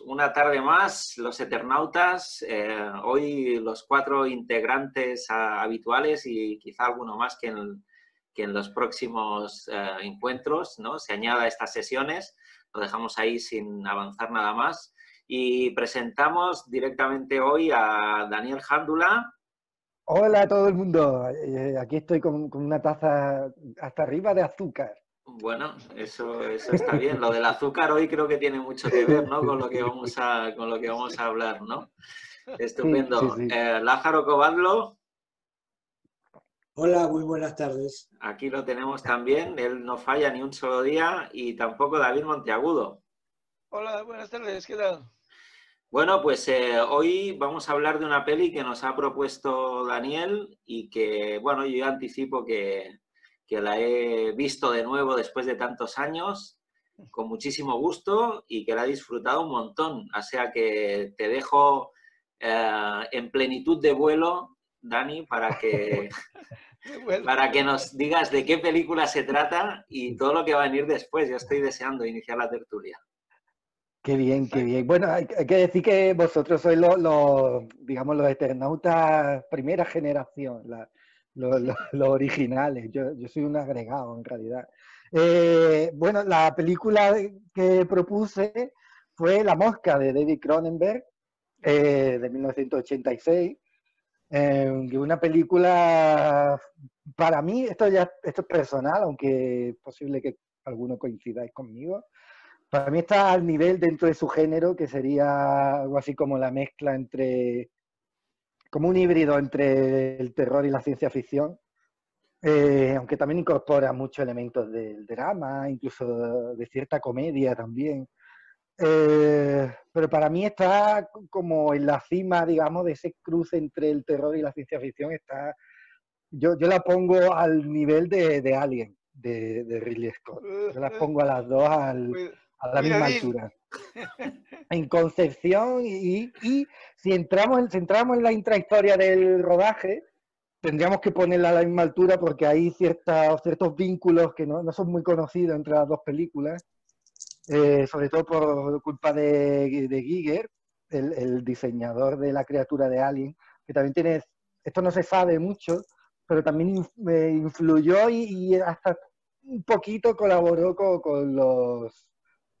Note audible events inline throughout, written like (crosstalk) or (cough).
una tarde más, los Eternautas, eh, hoy los cuatro integrantes habituales y quizá alguno más que en, que en los próximos eh, encuentros ¿no? se añada a estas sesiones. Lo dejamos ahí sin avanzar nada más. Y presentamos directamente hoy a Daniel Jándula. Hola a todo el mundo. Eh, aquí estoy con una taza hasta arriba de azúcar. Bueno, eso, eso está bien. Lo del azúcar hoy creo que tiene mucho que ver, ¿no? Con lo que vamos a, con lo que vamos a hablar, ¿no? Estupendo. Eh, Lázaro Cobadlo. Hola, muy buenas tardes. Aquí lo tenemos también. Él no falla ni un solo día y tampoco David Monteagudo. Hola, buenas tardes. ¿Qué tal? Bueno, pues eh, hoy vamos a hablar de una peli que nos ha propuesto Daniel y que, bueno, yo anticipo que, que la he visto de nuevo después de tantos años, con muchísimo gusto y que la he disfrutado un montón. O sea que te dejo eh, en plenitud de vuelo, Dani, para que, (laughs) para que nos digas de qué película se trata y todo lo que va a venir después. Yo estoy deseando iniciar la tertulia. Qué bien, qué bien. Bueno, hay, que decir que vosotros sois los, digamos, los eternautas primera generación, la, (laughs) los, originales. Yo, soy un agregado en realidad. Eh, bueno, la película que propuse fue La Mosca de David Cronenberg eh, de 1986. Eh, una película, para mí, esto ya esto es personal, aunque es posible que alguno coincidáis conmigo. Para mí está al nivel dentro de su género, que sería algo así como la mezcla entre como un híbrido entre el terror y la ciencia ficción, eh, aunque también incorpora muchos elementos del drama, incluso de cierta comedia también. Eh, pero para mí está como en la cima, digamos, de ese cruce entre el terror y la ciencia ficción. Está, yo, yo la pongo al nivel de, de Alien, de, de, Ridley Scott. Yo las pongo a las dos al, a la misma altura. en concepción y, si entramos, en, si entramos en la intrahistoria del rodaje, tendríamos que ponerla a la misma altura porque hay ciertos ciertos vínculos que no, son muy conocidos entre las dos películas, eh, sobre todo por culpa de, de Giger, el, diseñador de la criatura de Alien, que también tiene, esto no se sabe mucho, pero también influyó y, hasta un poquito colaboró con los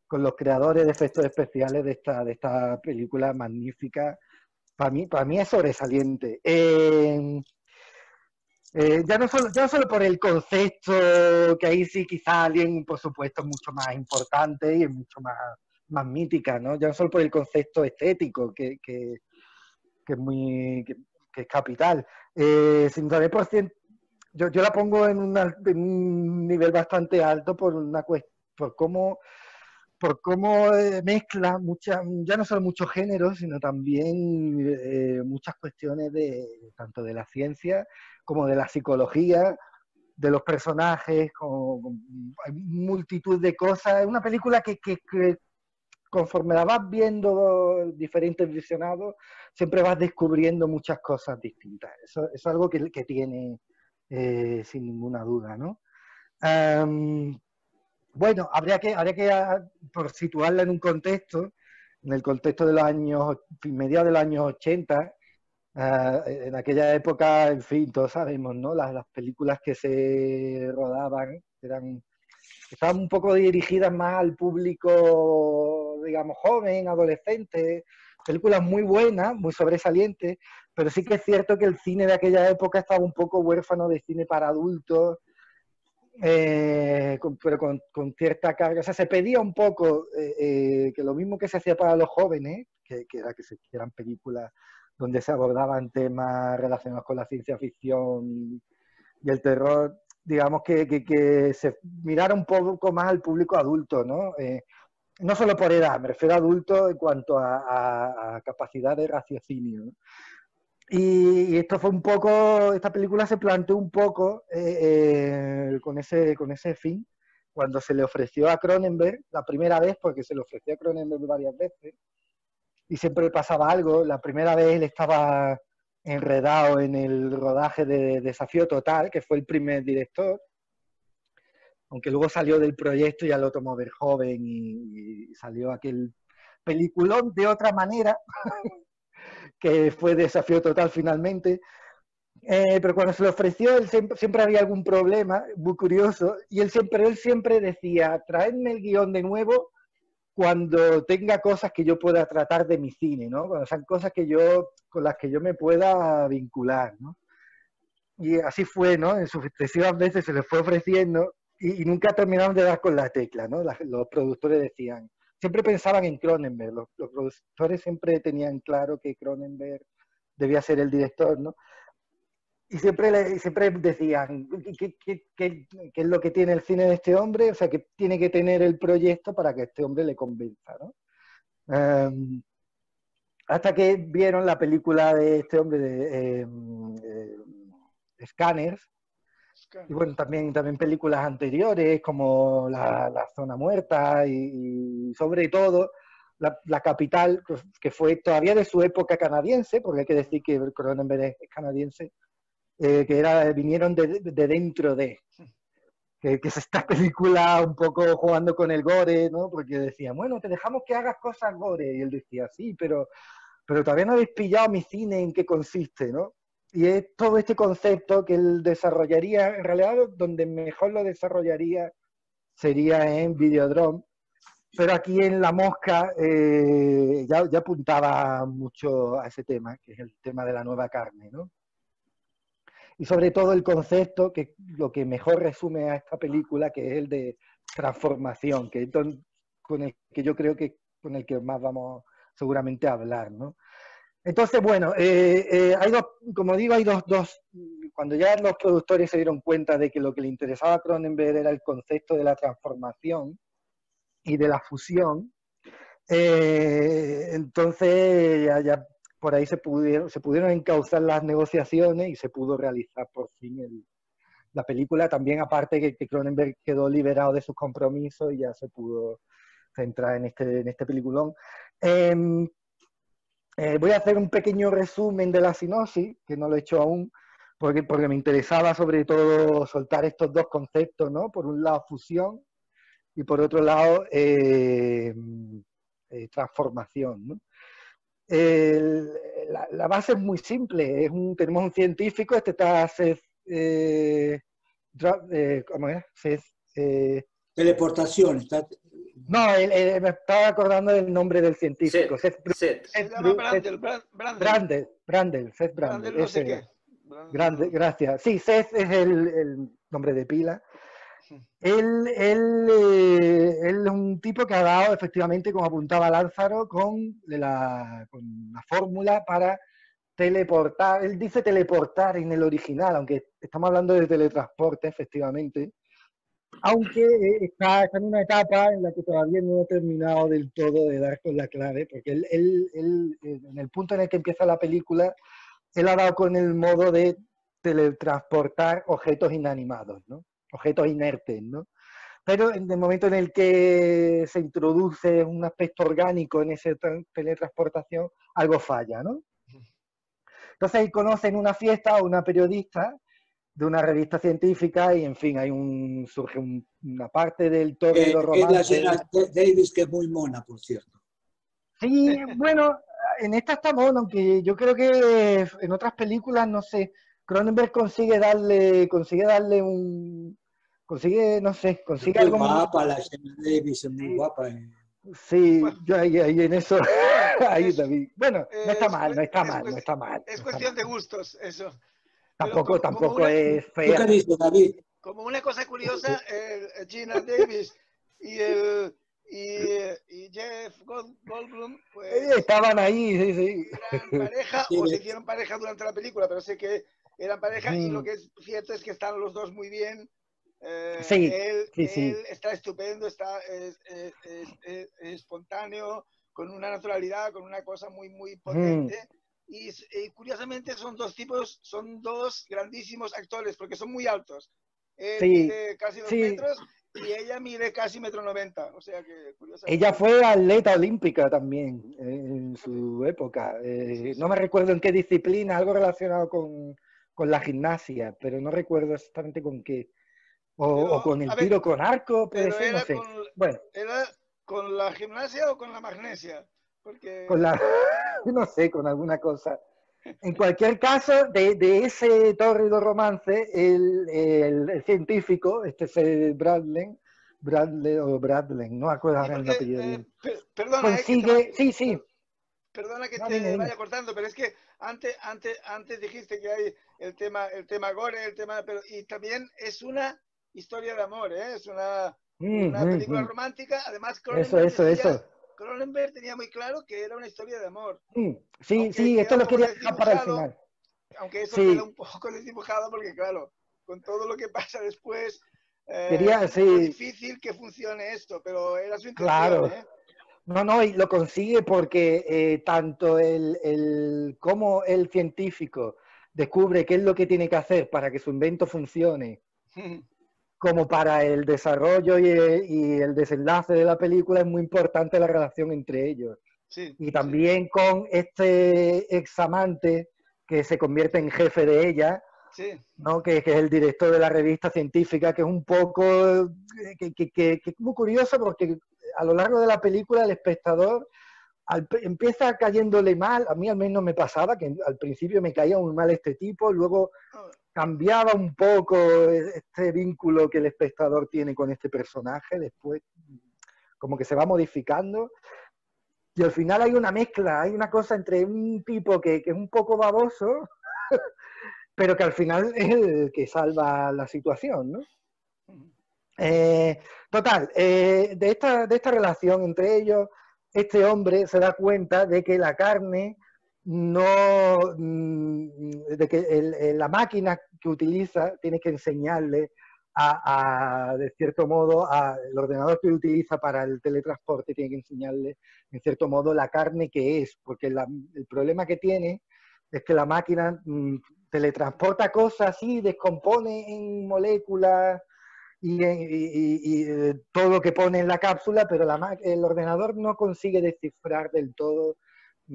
con los creadores de efectos especiales de esta, de esta película magnífica. Para mí, para mí es sobresaliente. Eh, eh, ya, no solo, ya solo por el concepto, que ahí sí quizá alguien, por supuesto, mucho más importante y es mucho más, más mítica, ¿no? Ya no solo por el concepto estético, que, que, que es muy que, es capital, eh, sino también por yo, yo la pongo en, en, un nivel bastante alto por una por cómo por cómo eh, mezcla muchas, ya no solo muchos géneros, sino también eh, muchas cuestiones de tanto de la ciencia como de la psicología, de los personajes, con, multitud de cosas. Es una película que, que, conforme la vas viendo diferentes visionados, siempre vas descubriendo muchas cosas distintas. Eso, es algo que, que tiene eh, sin ninguna duda, ¿no? Bueno, habría que, habría que ah, por situarla en un contexto, en el contexto de los años, mediados de los años 80, ah, en aquella época, en fin, todos sabemos, ¿no? Las, películas que se rodaban eran, estaban un poco dirigidas más al público, digamos, joven, adolescente, películas muy buenas, muy sobresalientes, pero sí que es cierto que el cine de aquella época estaba un poco huérfano de cine para adultos, eh, pero con, cierta carga. O sea, se pedía un poco eh, eh, que lo mismo que se hacía para los jóvenes, que, era que se eran películas donde se abordaban temas relacionados con la ciencia ficción y el terror, digamos que, que, se mirara un poco más al público adulto, ¿no? no solo por edad, me refiero a adulto en cuanto a, a capacidad de raciocinio. ¿no? Y, esto fue un poco, esta película se planteó un poco eh, eh, con, ese, con ese fin, cuando se le ofreció a Cronenberg, la primera vez, porque se le ofreció a Cronenberg varias veces, y siempre pasaba algo. La primera vez él estaba enredado en el rodaje de Desafío Total, que fue el primer director, aunque luego salió del proyecto y ya lo tomó Verjoven y, y salió aquel peliculón de otra manera, que fue desafío total finalmente. Eh, pero cuando se le ofreció, él siempre, siempre, había algún problema, muy curioso, y él siempre, él siempre decía, traedme el guion de nuevo cuando tenga cosas que yo pueda tratar de mi cine, ¿no? Cuando sean cosas que yo, con las que yo me pueda vincular, ¿no? Y así fue, ¿no? En sucesivas veces se le fue ofreciendo y, nunca terminaron de dar con la tecla, ¿no? los productores decían, siempre pensaban en Cronenberg, los, productores siempre tenían claro que Cronenberg debía ser el director, ¿no? Y siempre, siempre decían, ¿qué, qué, qué, ¿qué, es lo que tiene el cine de este hombre? O sea, que tiene que tener el proyecto para que este hombre le convenza, ¿no? Um, hasta que vieron la película de este hombre de eh, eh, Scanners, y bueno, también, también películas anteriores como La, la Zona Muerta y, sobre todo la, la, Capital, que fue todavía de su época canadiense, porque hay que decir que Cronenberg es canadiense, eh, que era, vinieron de, de dentro de, que, que, es esta película un poco jugando con el gore, ¿no? Porque decían, bueno, te dejamos que hagas cosas gore, y él decía, sí, pero, pero todavía no habéis pillado mi cine en qué consiste, ¿no? Y es todo este concepto que él desarrollaría, en realidad donde mejor lo desarrollaría sería en Videodrome, pero aquí en La Mosca eh, ya, ya apuntaba mucho a ese tema, que es el tema de la nueva carne, ¿no? y sobre todo el concepto que lo que mejor resume a esta película, que es el de transformación, que es con el que yo creo que con el que más vamos seguramente a hablar, ¿no? Entonces, bueno, eh, eh, hay dos, como digo, hay dos, dos, cuando ya los productores se dieron cuenta de que lo que le interesaba a Cronenberg era el concepto de la transformación y de la fusión, eh, entonces ya, ya por ahí se pudieron, se pudieron encauzar las negociaciones y se pudo realizar por fin el, la película. También aparte que, que, Cronenberg quedó liberado de sus compromisos y ya se pudo centrar en este, en este peliculón. Eh, eh, voy a hacer un pequeño resumen de la sinopsis, que no lo he hecho aún, porque, porque me interesaba sobre todo soltar estos dos conceptos, ¿no? Por un lado fusión y por otro lado eh, eh, transformación, la, base es muy simple. Es un, tenemos un científico, este está Seth, eh, eh, ¿cómo es? Teleportación. No, el, el, me estaba acordando del nombre del científico. Seth, Seth, Seth. Se llama Brandel, Brandel. Brandel, Brandel, Seth Brandel. Brandel no sé ese, qué. Brandel. Grande, gracias. Sí, Seth es el, el nombre de pila. Él, él, eh, él, es un tipo que ha dado, efectivamente, como apuntaba Lázaro, con la, con la fórmula para teleportar. Él dice teleportar en el original, aunque estamos hablando de teletransporte, efectivamente. Aunque está, está en una etapa en la que todavía no ha terminado del todo de dar con la clave, porque él, él, él, en el punto en el que empieza la película, él ha dado con el modo de teletransportar objetos inanimados, ¿no? objetos inertes, ¿no? Pero en el momento en el que se introduce un aspecto orgánico en esa teletransportación, algo falla, ¿no? Entonces ahí conocen una fiesta a una periodista de una revista científica y en fin, hay un surge un, una parte del todo Eh, de romance. es la señora Davis, que es muy mona, por cierto. Sí, bueno, en esta está mono, aunque yo creo que en otras películas, no sé, Cronenberg consigue darle, consigue darle un, consigue, no sé, consigue muy algo muy- guapa, la señora Davis es muy Sí. guapa. eh. Sí, yo ahí, ahí en eso, (laughs) ahí Es- David. Bueno, no está es mal, no está es mal, no está mal. Es no cuestión de gustos, eso. Tampoco, como- como tampoco una- es ¿Tú qué fea. dices, David? Como una cosa curiosa, (laughs) el Gina Davis y el y, y Jeff Gold- Goldblum, Eh, pues Estaban ahí, sí, sí. eran pareja Sí, o se hicieron pareja durante la película, pero sé que eran pareja y Mm. lo que es cierto es que están los dos muy bien. Eh, Sí, él, sí, sí. él está estupendo, está es, es- es- es- es espontáneo, con una naturalidad, con una cosa muy, muy potente. Y, y curiosamente son dos tipos, son dos grandísimos actores, porque son muy altos. Él Sí, mide casi dos sí. metros y ella mide casi metro noventa. O sea que curiosamente. Ella fue atleta olímpica también eh, en su época. Eh, no me recuerdo en qué disciplina, algo relacionado con, con la gimnasia, pero no recuerdo exactamente con qué. O, Pero, o con el ver, tiro con arco, puede pero ser, no sé. con, Bueno, era ¿Con la gimnasia o con la magnesia? Porque... Con la, (laughs) no sé, con alguna cosa. En cualquier caso, de, de ese tórrido romance, el, el, el, científico, este es el Bradley, Bradley o Bradley, no acuerdo ahora el apellido. Eh, per, perdona, consigue, eh, sí, sí. Perdona que No, te vaya cortando, pero es que antes, antes, antes dijiste que hay el tema, el tema gore, el tema, pero y también es una historia de amor, ¿eh? es una, Mm, una mm, película mm. romántica. Además, Eso, eso, eso. Cronenberg tenía muy claro que era una historia de amor, Mm, Sí, Aunque sí, esto lo quería dejar para el final. aunque eso Sí. queda un poco (laughs) desdibujado porque claro, con todo lo que (laughs) pasa después, eh, Quería- es sí. difícil que funcione esto, pero era su intención. Claro. ¿eh? No, no, y lo consigue porque eh, tanto el, el cómo el científico descubre qué es lo que tiene que hacer para que su invento funcione, (laughs) como para el desarrollo y el, y el desenlace de la película es muy importante la relación entre ellos. Sí, Y también con este examante que se convierte en jefe de ella, sí, ¿no? que, que es el director de la revista científica, que es un poco, eh, que, que- que- que es muy curioso porque a lo largo de la película el espectador al- empieza cayéndole mal, a mí al menos me pasaba, que al principio me caía muy mal este tipo, luego Oh, cambiaba un poco este vínculo que el espectador tiene con este personaje, después como que se va modificando. Y al final hay una mezcla, hay una cosa entre un tipo que, que es un poco baboso, (laughs) pero que al final es el que salva la situación, ¿no? Eh, total, eh, de, esta, de esta relación entre ellos, este hombre se da cuenta de que la carne no, mm, de que el- el- la máquina que utiliza tiene que enseñarle a, a, de cierto modo, a, el ordenador que utiliza para el teletransporte tiene que enseñarle, en cierto modo, la carne que es, porque la- el problema que tiene es que la máquina mm, teletransporta cosas y descompone en moléculas y, y- y- y, eh, todo lo que pone en la cápsula, pero la el ordenador no consigue descifrar del todo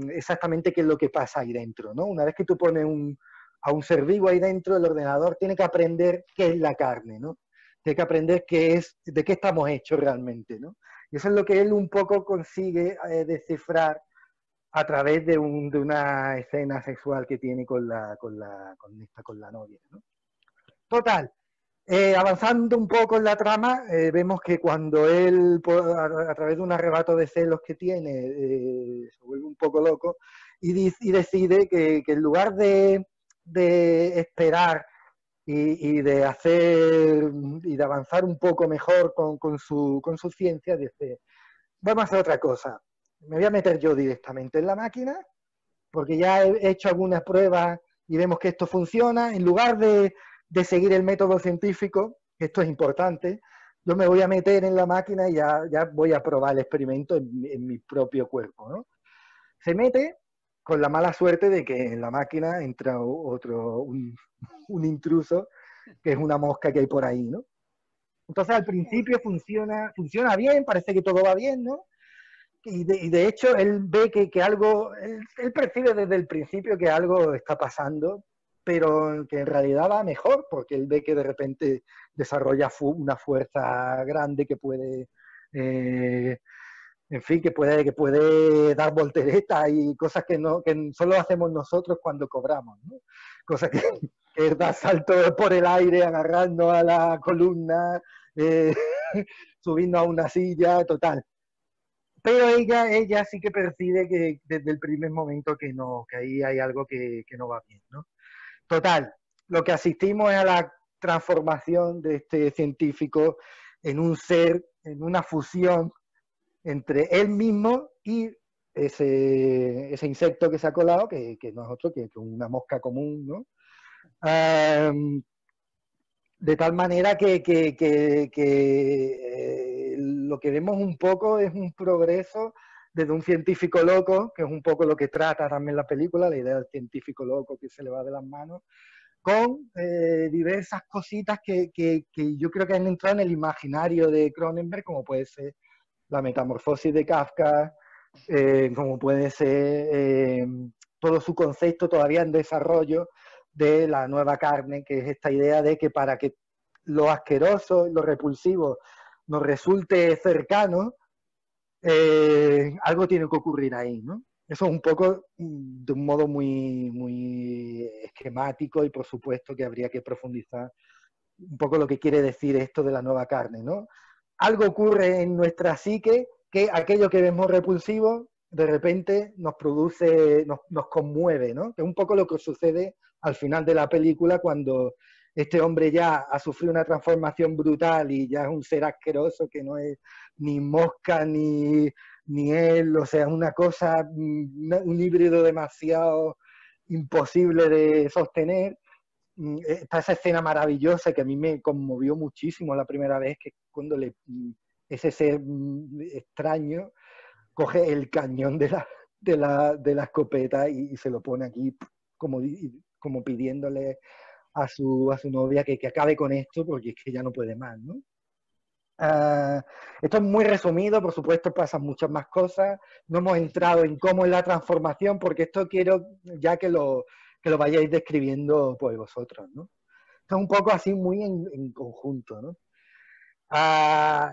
exactamente qué es lo que pasa ahí dentro, ¿no? Una vez que tú pones un, a un ser vivo ahí dentro, el ordenador tiene que aprender qué es la carne, ¿no? Tiene que aprender qué es, de qué estamos hechos realmente, ¿no? Y eso es lo que él un poco consigue eh, descifrar a través de, un- de una escena sexual que tiene con la, con la, con esta, con la novia, ¿no? Total, eh, avanzando un poco en la trama, eh, vemos que cuando él, a, través de un arrebato de celos que tiene, eh, se vuelve un poco loco y, decide que, en lugar de, de esperar y, y de hacer y de avanzar un poco mejor con, con su, con su ciencia, dice, vamos a hacer otra cosa. Me voy a meter yo directamente en la máquina, porque ya he hecho algunas pruebas y vemos que esto funciona. En lugar de, de seguir el método científico, esto es importante, yo me voy a meter en la máquina y ya, ya voy a probar el experimento en, mi- propio cuerpo. ¿no? Se mete con la mala suerte de que en la máquina entra otro, un, intruso, que es una mosca que hay por ahí, ¿no? Entonces al principio funciona, funciona bien, parece que todo va bien, ¿no? Y de, hecho él ve que, que algo, él percibe desde el principio que algo está pasando, pero que en realidad va mejor, porque él ve que de repente desarrolla una fuerza grande que puede, eh, en fin, que puede, que puede dar volteretas y cosas que, no, que solo hacemos nosotros cuando cobramos, ¿no? Cosas que, (laughs) que es dar saltos por el aire, agarrando a la columna, eh, (laughs) subiendo a una silla, total. Pero ella, ella sí que percibe que desde el primer momento que no, que ahí hay algo que, que no va bien, ¿no? Total, lo que asistimos es a la transformación de este científico en un ser, en una fusión entre él mismo y ese, insecto que se ha colado, que, no es otro que, que una mosca común, ¿no? Am, de tal manera que, eh, lo que vemos un poco es un progreso desde un científico loco, que es un poco lo que trata también la película, la idea del científico loco que se le va de las manos, con eh, diversas cositas que, yo creo que han entrado en el imaginario de Cronenberg, como puede ser la metamorfosis de Kafka, eh, como puede ser eh, todo su concepto todavía en desarrollo de la nueva carne, que es esta idea de que para que lo asqueroso, lo repulsivo nos resulte cercano, eh, algo tiene que ocurrir ahí, ¿no? Eso es un poco mm, de un modo muy, muy esquemático y por supuesto que habría que profundizar un poco lo que quiere decir esto de la nueva carne, ¿no? Algo ocurre en nuestra psique que aquello que vemos repulsivo de repente nos produce, nos, nos conmueve, ¿no? Es un poco lo que sucede al final de la película cuando este hombre ya ha sufrido una transformación brutal y ya es un ser asqueroso que no es ni mosca ni, ni él, o sea, una cosa, mm, un híbrido demasiado imposible de sostener. Mm, está esa escena maravillosa que a mí me conmovió muchísimo la primera vez, que cuando le, mm, ese ser extraño coge el cañón de la, de la, de la escopeta y, se lo pone aquí como, como pidiéndole a su, a su novia que, que, acabe con esto porque es que ya no puede más, ¿no? Ah, esto es muy resumido, por supuesto pasan muchas más cosas, no hemos entrado en cómo es la transformación porque esto quiero ya que lo, que lo vayáis describiendo pues vosotros, ¿no? Esto es un poco así muy en, conjunto, ¿no? Ah,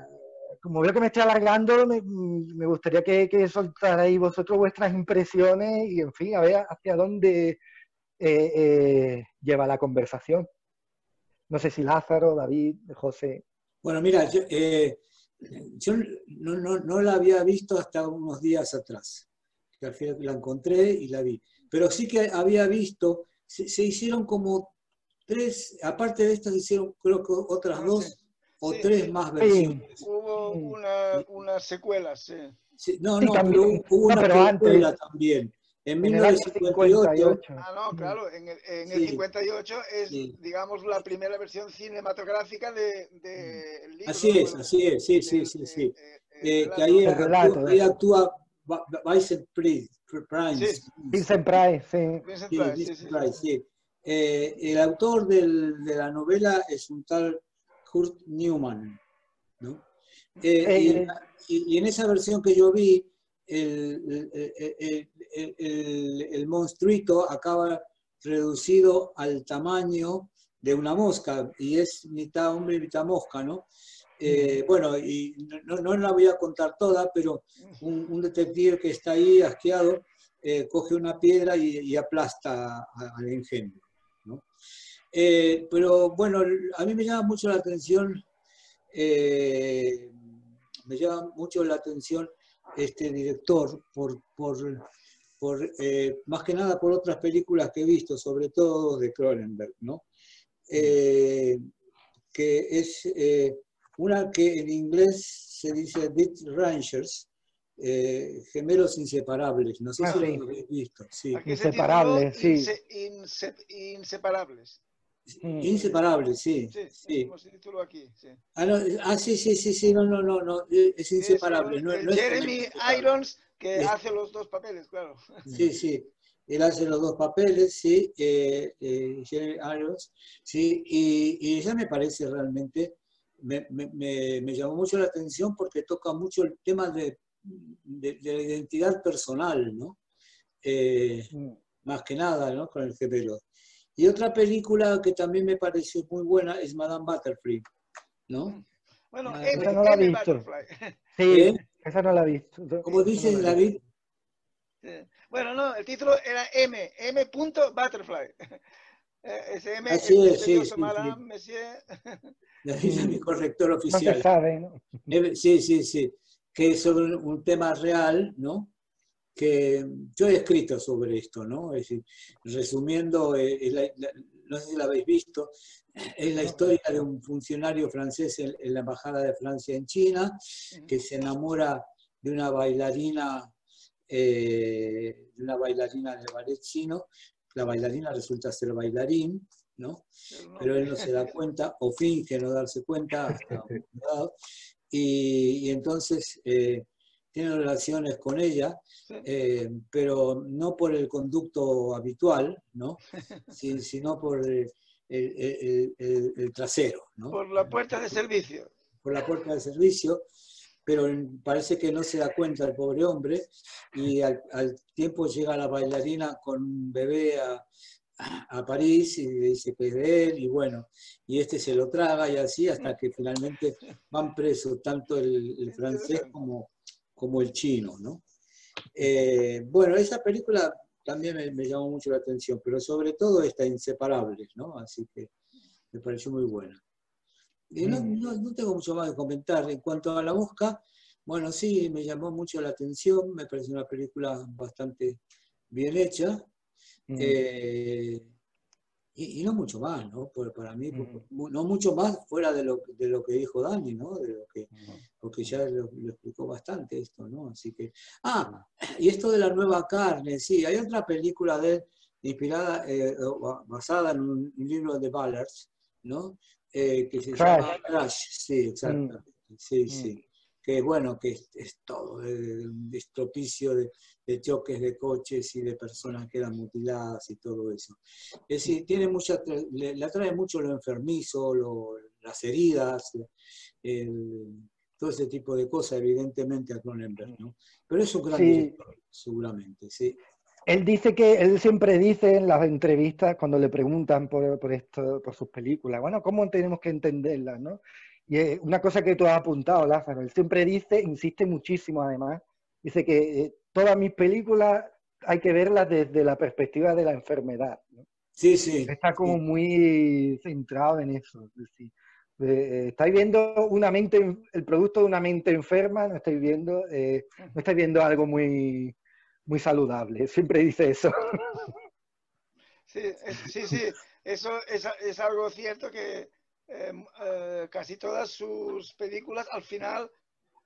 como veo que me estoy alargando, me, me gustaría que, que, soltarais vosotros vuestras impresiones y, en fin, a ver hacia dónde eh, eh, lleva la conversación. No sé si Lázaro, David, José. Bueno, mira, yo, eh, yo no, no, no, la había visto hasta unos días atrás. al final la encontré y la vi. Pero sí que había visto, se, se hicieron como tres, aparte de estas, se hicieron creo que otras ah, dos o sí, tres más versiones. Hubo una, una secuela, sí. sí no, no, pero hubo una pero película antes, también. En, en 1958. Ah, no, claro, en el, en el 58 es, digamos, la primera versión cinematográfica de, de el libro. Así es, así es, sí, sí, sí, sí. Eh, que ahí, actúa, ahí actúa Vincent Price. Sí. Vincent Price, sí. Vincent Price, sí, sí, Price, sí. Eh, el autor del, de la novela es un tal Kurt Newman. ¿no? Eh, y, en, y, en, esa versión que yo vi, el, el, el, el, monstruito acaba reducido al tamaño de una mosca y es mitad hombre y mitad mosca, ¿no? Eh, bueno, y no, no, la voy a contar toda, pero un, un detective que está ahí asqueado eh, coge una piedra y, y aplasta al ingenio. ¿no? Eh, pero bueno, a mí me llama mucho la atención, eh, me llama mucho la atención este director por, por, por eh, más que nada por otras películas que he visto, sobre todo de Cronenberg, ¿no? Eh, que es eh, una que en inglés se dice Dead Rangers, gemelos inseparables, no sé ah, si sí. lo habéis visto. Sí. Inseparables, sí. Inse, inse, inseparables. Inseparables, sí. Sí, sí. Como se tituló aquí. Sí. Ah, no, ah, sí, sí, sí, sí, no, no, no, no es inseparable. Es, no, el no Jeremy es Irons, que es, hace los dos papeles, claro. Sí, sí, él hace los dos papeles, sí, eh, eh, Jeremy Irons, sí, y, y ya me parece realmente, me, me, me, llamó mucho la atención porque toca mucho el tema de, de, de la identidad personal, ¿no? Eh, mm. Más que nada, ¿no? Con el gemelo. Y otra película que también me pareció muy buena es Madame Butterfly, ¿no? Bueno, esa M, no la he visto. Butterfly. (laughs) Sí, ¿Eh? esa no la he visto. Como dice no David. Bueno, no, el título era M, M. Butterfly. (laughs) Ese M Así es, sí, sí, Madame, sí. Monsieur. (laughs) David es mi corrector oficial. No se sabe, ¿no? Sí, sí, sí. Que es sobre un tema real, ¿no? Que yo he escrito sobre esto, ¿no? Es decir, resumiendo, eh, la, la, no sé si la habéis visto, es la historia de un funcionario francés en, en, la Embajada de Francia en China, que se enamora de una bailarina, eh, de una bailarina de ballet chino, la bailarina resulta ser bailarín, ¿no? Pero él no se da cuenta, o finge no darse cuenta, hasta y, y entonces... Eh, tiene relaciones con ella, eh, pero no por el conducto habitual, ¿no? (laughs) Sí, sino por el, el, el, el, trasero. ¿no? Por la puerta de servicio. Por la puerta de servicio, pero parece que no se da cuenta el pobre hombre y al, al tiempo llega la bailarina con un bebé a, a París y dice que es de él, y bueno, y este se lo traga y así hasta que finalmente (laughs) van presos tanto el, el francés como, como el chino, ¿no? Eh, bueno, esa película también me, llamó mucho la atención, pero sobre todo está Inseparables, ¿no? Así que me pareció muy buena. Y no, mm. tengo mucho más que comentar. En cuanto a La Mosca, bueno, sí, me llamó mucho la atención, me pareció una película bastante bien hecha. Mm. Eh, y, no mucho más, ¿no? para mí, no mucho más fuera de lo, de lo que dijo Dani, ¿no? De lo que, porque ya lo, explicó bastante esto, ¿no? Así que. Ah, y esto de la nueva carne, sí, hay otra película de inspirada, eh, basada en un, libro de Ballard, ¿no? Eh, que se llama Crash, sí, exactamente. Sí, mm. sí que bueno, que es, todo, un estropicio de, choques de coches y de personas que eran mutiladas y todo eso. Es decir, tiene mucha, le, atrae mucho lo enfermizo, las heridas, todo ese tipo de cosas, evidentemente, a Cronenberg, ¿no? Pero es un gran director, seguramente, sí. Él dice que, él siempre dice en las entrevistas, cuando le preguntan por, por, esto, por sus películas, bueno, ¿cómo tenemos que entenderlas, no? Y una cosa que tú has apuntado, Lázaro, él siempre dice, insiste muchísimo además, dice que eh, todas mis películas hay que verlas desde la perspectiva de la enfermedad. Sí, sí. Está como muy centrado en eso. Eh, estáis viendo una mente, el producto de una mente enferma, no estáis viendo, eh, no estáis viendo algo muy, muy saludable. Siempre dice eso. Sí, sí, sí. Eso es, es algo cierto que, Em, eh, casi todas sus películas al final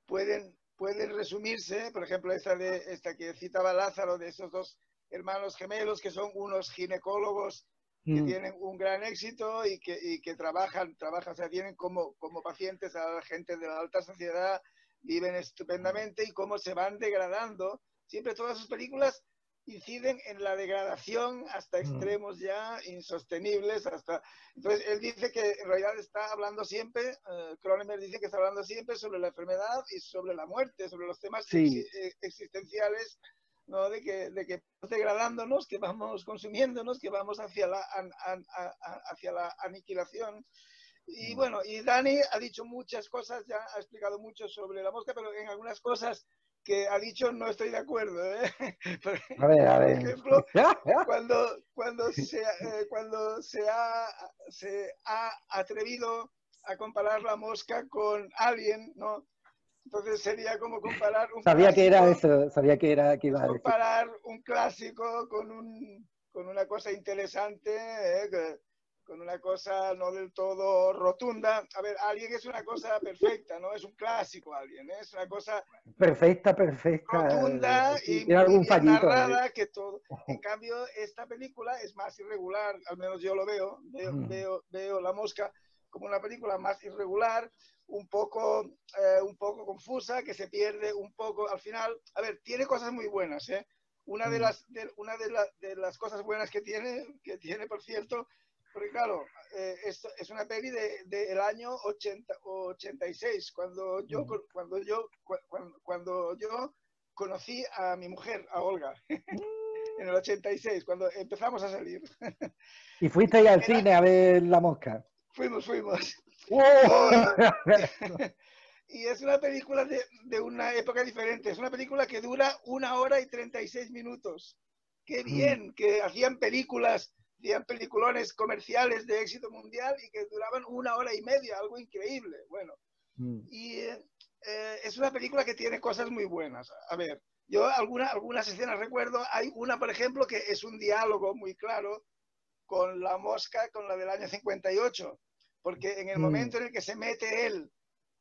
pueden, pueden resumirse, por ejemplo, esta, de, esta que citaba Lázaro, de esos dos hermanos gemelos que son unos ginecólogos que mm. tienen un gran éxito y que, y que trabajan, trabajan, o sea, tienen como, como pacientes a la gente de la alta sociedad, viven estupendamente y cómo se van degradando. Siempre todas sus películas inciden en la degradación hasta mm. extremos ya insostenibles. hasta Entonces, él dice que en realidad está hablando siempre, uh, Cronenberg dice que está hablando siempre sobre la enfermedad y sobre la muerte, sobre los temas eh, existenciales, ¿no? de, que, de que degradándonos, que vamos consumiéndonos, que vamos hacia la, hacia la aniquilación. Y mm. bueno, y Dani ha dicho muchas cosas, ya ha explicado mucho sobre la mosca, pero en algunas cosas que ha dicho no estoy de acuerdo. ¿eh? (laughs) Por, a ver, a ver. ejemplo, (laughs) cuando, cuando, se, eh, cuando se, ha, se ha atrevido a comparar la mosca con Alien, ¿no? Entonces sería como comparar un Sabía que era eso, sabía que era que iba a decir. Comparar un clásico con, un, con una cosa interesante, ¿eh? Con una cosa no del todo rotunda. A ver, alguien es una cosa perfecta, no es un clásico alguien, ¿eh? es una cosa perfecta, perfecta, rotunda y, algún narrada que todo. En cambio, esta película es más irregular, al menos yo lo veo, veo, mm. veo, veo La Mosca como una película más irregular, un poco, eh, un poco confusa, que se pierde un poco al final. A ver, tiene cosas muy buenas, ¿eh? Una de las, una de, de las cosas buenas que tiene, que tiene, por cierto, porque claro, eh, es, es, una peli del de, el año 80, 86, cuando yo, cuando, yo, cuando, cuando, yo conocí a mi mujer, a Olga, (laughs) en el 86, cuando empezamos a salir. (laughs) ¿Y fuiste ahí al cine a ver La Mosca? Fuimos, fuimos. (laughs) y es una película de, de, una época diferente. Es una película que dura una hora y 36 minutos. Qué mm. bien que hacían películas hacían peliculones comerciales de éxito mundial y que duraban una hora y media, algo increíble. Bueno, mm. y eh, es una película que tiene cosas muy buenas. A ver, yo alguna, algunas escenas recuerdo, hay una, por ejemplo, que es un diálogo muy claro con la mosca, con la del año 58, porque en el mm. momento en el que se mete él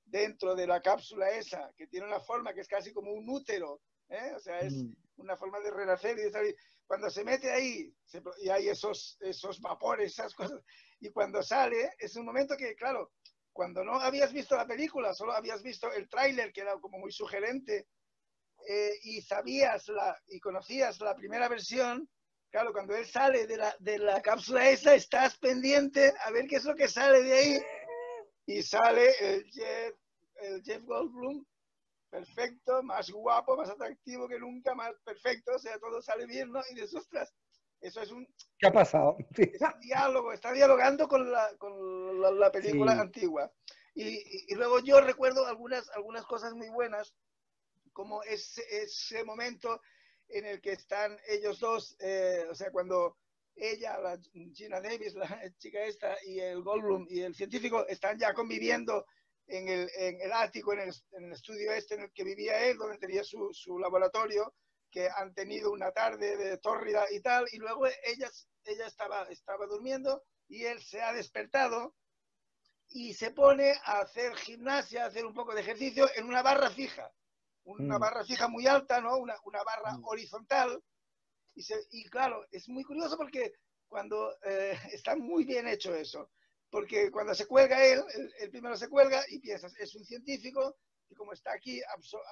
dentro de la cápsula esa, que tiene una forma que es casi como un útero, ¿eh? o sea, es mm. una forma de renacer y de cuando se mete ahí y hay esos, esos vapores, esas cosas, y cuando sale, es un momento que, claro, cuando no habías visto la película, solo habías visto el tráiler, que era como muy sugerente, eh, y sabías la, y conocías la primera versión, claro, cuando él sale de la, de la cápsula esa, estás pendiente a ver qué es lo que sale de ahí, y sale el Jeff, el Jeff Goldblum perfecto, más guapo, más atractivo que nunca, más perfecto, o sea, todo sale bien, ¿no? Y dices, ostras, eso es un... ¿Qué ha pasado? Es un diálogo, está dialogando con la, con la, película antigua. Y, y, luego yo recuerdo algunas, algunas cosas muy buenas, como ese, ese momento en el que están ellos dos, eh, o sea, cuando ella, la Gina Davis, la (laughs) chica esta, y el Goldblum y el científico están ya conviviendo en el, en el ático, en el, en el, estudio este en el que vivía él, donde tenía su, su, laboratorio, que han tenido una tarde de tórrida y tal, y luego ella, ella estaba, estaba durmiendo y él se ha despertado y se pone a hacer gimnasia, a hacer un poco de ejercicio en una barra fija, una mm. barra fija muy alta, ¿no? Una, una barra mm. horizontal. Y, se, y, claro, es muy curioso porque cuando eh, (laughs) está muy bien hecho eso, porque cuando se cuelga él, el, primero se cuelga y piensas, es un científico y como está aquí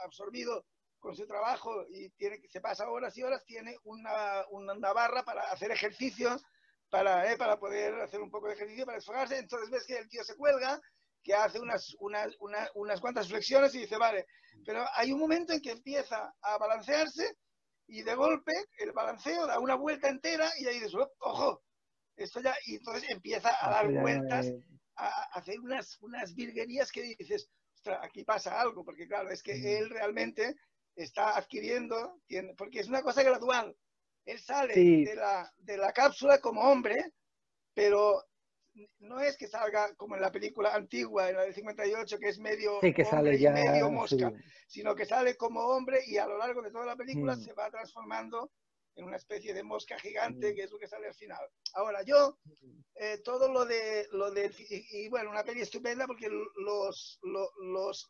absorbido con su trabajo y tiene, se pasa horas y horas, tiene una, una barra para hacer ejercicios para, eh, para poder hacer un poco de ejercicio, para desfogarse. Entonces ves que el tío se cuelga, que hace unas, unas, unas, unas cuantas flexiones y dice, vale, pero hay un momento en que empieza a balancearse y de golpe el balanceo da una vuelta entera y ahí dices, ojo, esto ya, y entonces empieza a dar vueltas, a, hacer unas, unas virguerías que dices, ostras, aquí pasa algo, porque claro, es que él realmente está adquiriendo, tiene, porque es una cosa gradual. Él sale de, la, de la cápsula como hombre, pero no es que salga como en la película antigua, en la del 58, que es medio, que sale ya, medio mosca, sino que sale como hombre y a lo largo de toda la película mm. se va transformando en una especie de mosca gigante, mm. que es lo que sale al final. Ahora, yo, eh, todo lo de, lo de y, bueno, una peli estupenda porque los, los, los,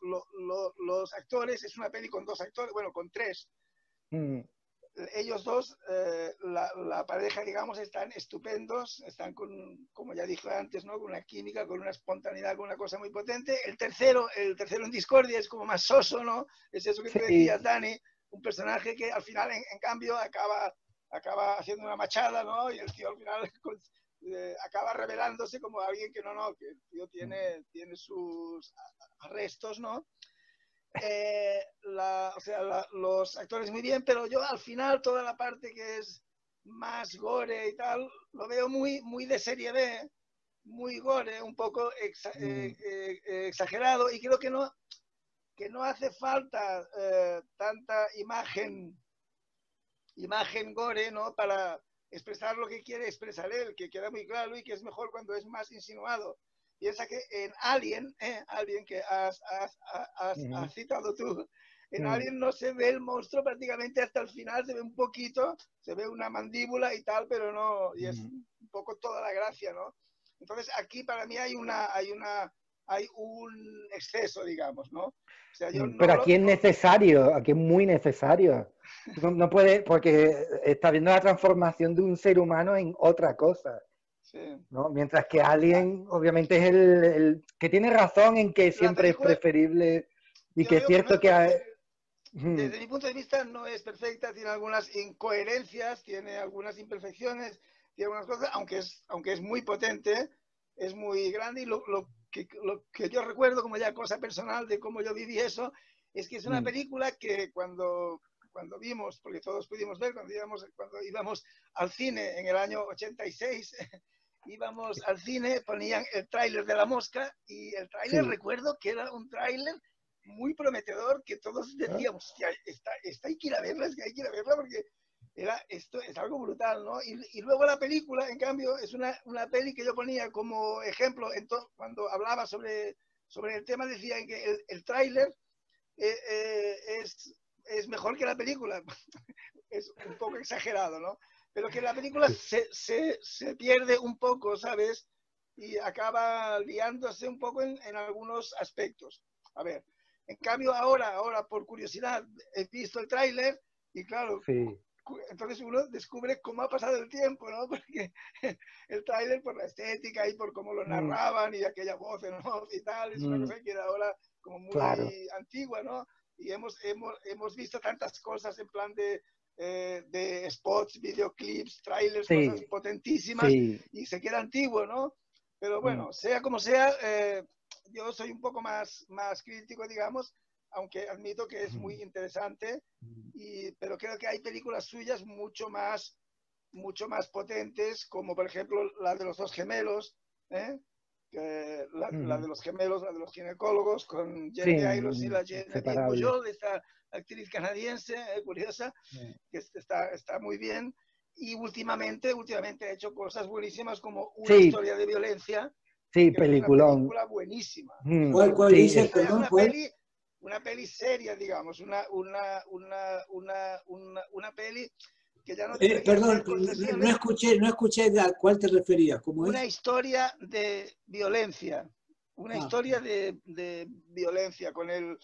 los, actores, es una peli con dos actores, bueno, con tres. Mm ellos dos, eh, la, pareja, digamos, están estupendos, están con, como ya dije antes, ¿no? con una química, con una espontaneidad, con una cosa muy potente. El tercero, el tercero en discordia es como más soso, ¿no? Es eso que te decías, Dani, un personaje que al final, en, cambio, acaba, acaba haciendo una machada, ¿no? Y el tío al final (laughs) eh, acaba revelándose como alguien que no, no, que el tío tiene, tiene sus arrestos, ¿no? Eh, la, o sea, los actores muy bien, pero yo al final toda la parte que es más gore y tal, lo veo muy, muy de serie B, muy gore, un poco eh, mm. eh, exagerado y creo que no, que no hace falta tanta imagen, imagen gore, ¿no? Para expresar lo que quiere expresar él, que queda muy claro y que es mejor cuando es más insinuado. Piensa que en Alien, (laughs) eh, Alien que has, citado tú, en Alien no se ve el monstruo prácticamente hasta el final, se ve un poquito, se ve una mandíbula y tal, pero no, y es un poco toda la gracia, ¿no? Entonces aquí para mí hay una, hay una, hay un exceso, digamos, ¿no? Mm, pero aquí es necesario, aquí es muy necesario. no, puede, porque está viendo la transformación de un ser humano en otra cosa. ¿no? Mientras que Alien, obviamente, es el, que tiene razón en que siempre es preferible y que es cierto que... desde mi punto de vista no es perfecta, tiene algunas incoherencias, tiene algunas imperfecciones, tiene algunas cosas, aunque es, aunque es muy potente, es muy grande y lo, lo, que, lo que yo recuerdo como ya cosa personal de cómo yo viví eso, es que es una mm. película que cuando cuando vimos, porque todos pudimos ver cuando íbamos, cuando íbamos al cine en el año 86, (laughs) íbamos al cine, ponían el tráiler de La Mosca y el tráiler recuerdo que era un tráiler muy prometedor que todos ah. decíamos, esta hay que ir a verla, es que hay que ir a verla porque era, esto es algo brutal, ¿no? Y, y luego la película, en cambio, es una, una peli que yo ponía como ejemplo en cuando hablaba sobre, sobre el tema, decía que el, el tráiler eh, eh, es, es mejor que la película. (laughs) es un poco exagerado, ¿no? pero que la película se, se, se, pierde un poco, ¿sabes? Y acaba liándose un poco en, en, algunos aspectos. A ver, en cambio ahora, ahora por curiosidad, he visto el tráiler y claro, sí. Entonces uno descubre cómo ha pasado el tiempo, ¿no? (laughs) Porque el tráiler por la estética y por cómo lo mm. narraban y aquella voz en off y tal, es una mm. cosa que era ahora como muy claro. antigua, ¿no? Y hemos, hemos, hemos visto tantas cosas en plan de eh, de spots, videoclips, trailers, cosas potentísimas y se queda antiguo, ¿no? Pero mm. bueno, sea como sea, eh, yo soy un poco más, más crítico, digamos, aunque admito que es muy interesante, y, pero creo que hay películas suyas mucho más, mucho más potentes, como por ejemplo la de los dos gemelos, ¿eh? la, de los gemelos, la de los ginecólogos, con Jeremy Irons y la Jenny Pujol, esta actriz canadiense, eh, curiosa, que está, está muy bien. Y últimamente, últimamente ha hecho cosas buenísimas como una historia de violencia. Sí, peliculón. Una película buenísima. Mm. ¿Cuál, cuál dice? una, peli, una peli seria, digamos, una, una, una, una, una, una peli que ya no eh, perdón, no escuché, no escuché a cuál te referías. ¿Cómo una historia de violencia. Una ah. historia de, de, violencia con el...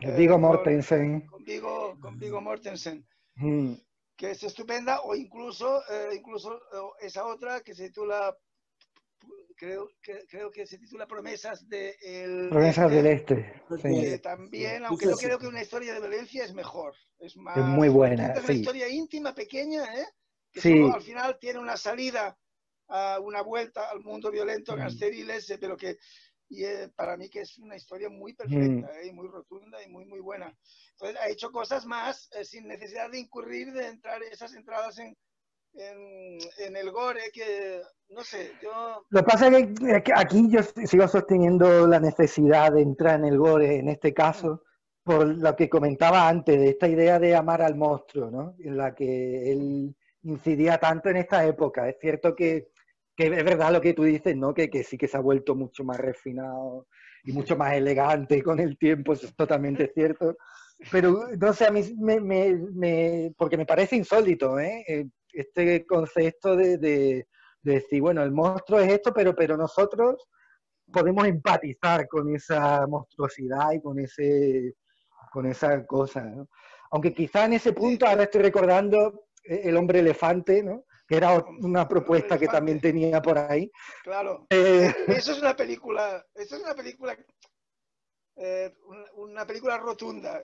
Eh, Vigo Mortensen. Con, Vigo, Mortensen. Mm. Que es estupenda, o incluso, eh, incluso eh, esa otra que se titula creo que, creo que se titula Promesas de el Promesas del Este. Sí. también, aunque yo creo que una historia de violencia es mejor. Es, más, es muy buena. Es una historia íntima, pequeña, ¿eh? que solo al final tiene una salida, a una vuelta al mundo violento, mm. ese pero que y eh, para mí que es una historia muy perfecta mm. ¿eh? muy rotunda y muy, muy buena. Entonces ha hecho cosas más eh, sin necesidad de incurrir, de entrar esas entradas en, en, el gore que, no sé, yo... Lo que pasa es que aquí yo sigo sosteniendo la necesidad de entrar en el gore en este caso por lo que comentaba antes, de esta idea de amar al monstruo, ¿no? En la que él incidía tanto en esta época. Es cierto que, que es verdad lo que tú dices, ¿no? Que, que, sí que se ha vuelto mucho más refinado y mucho más elegante con el tiempo, eso es totalmente cierto. Pero, no sé, a mí me, me, me porque me parece insólito, ¿eh? Este concepto de, de, decir, bueno, el monstruo es esto, pero, pero nosotros podemos empatizar con esa monstruosidad y con ese con esa cosa. Aunque quizá en ese punto, ahora estoy recordando eh, El hombre elefante, ¿no? que era una propuesta que también tenía por ahí. Claro. Eh, eso es una película, eso es una película eh, una, película rotunda.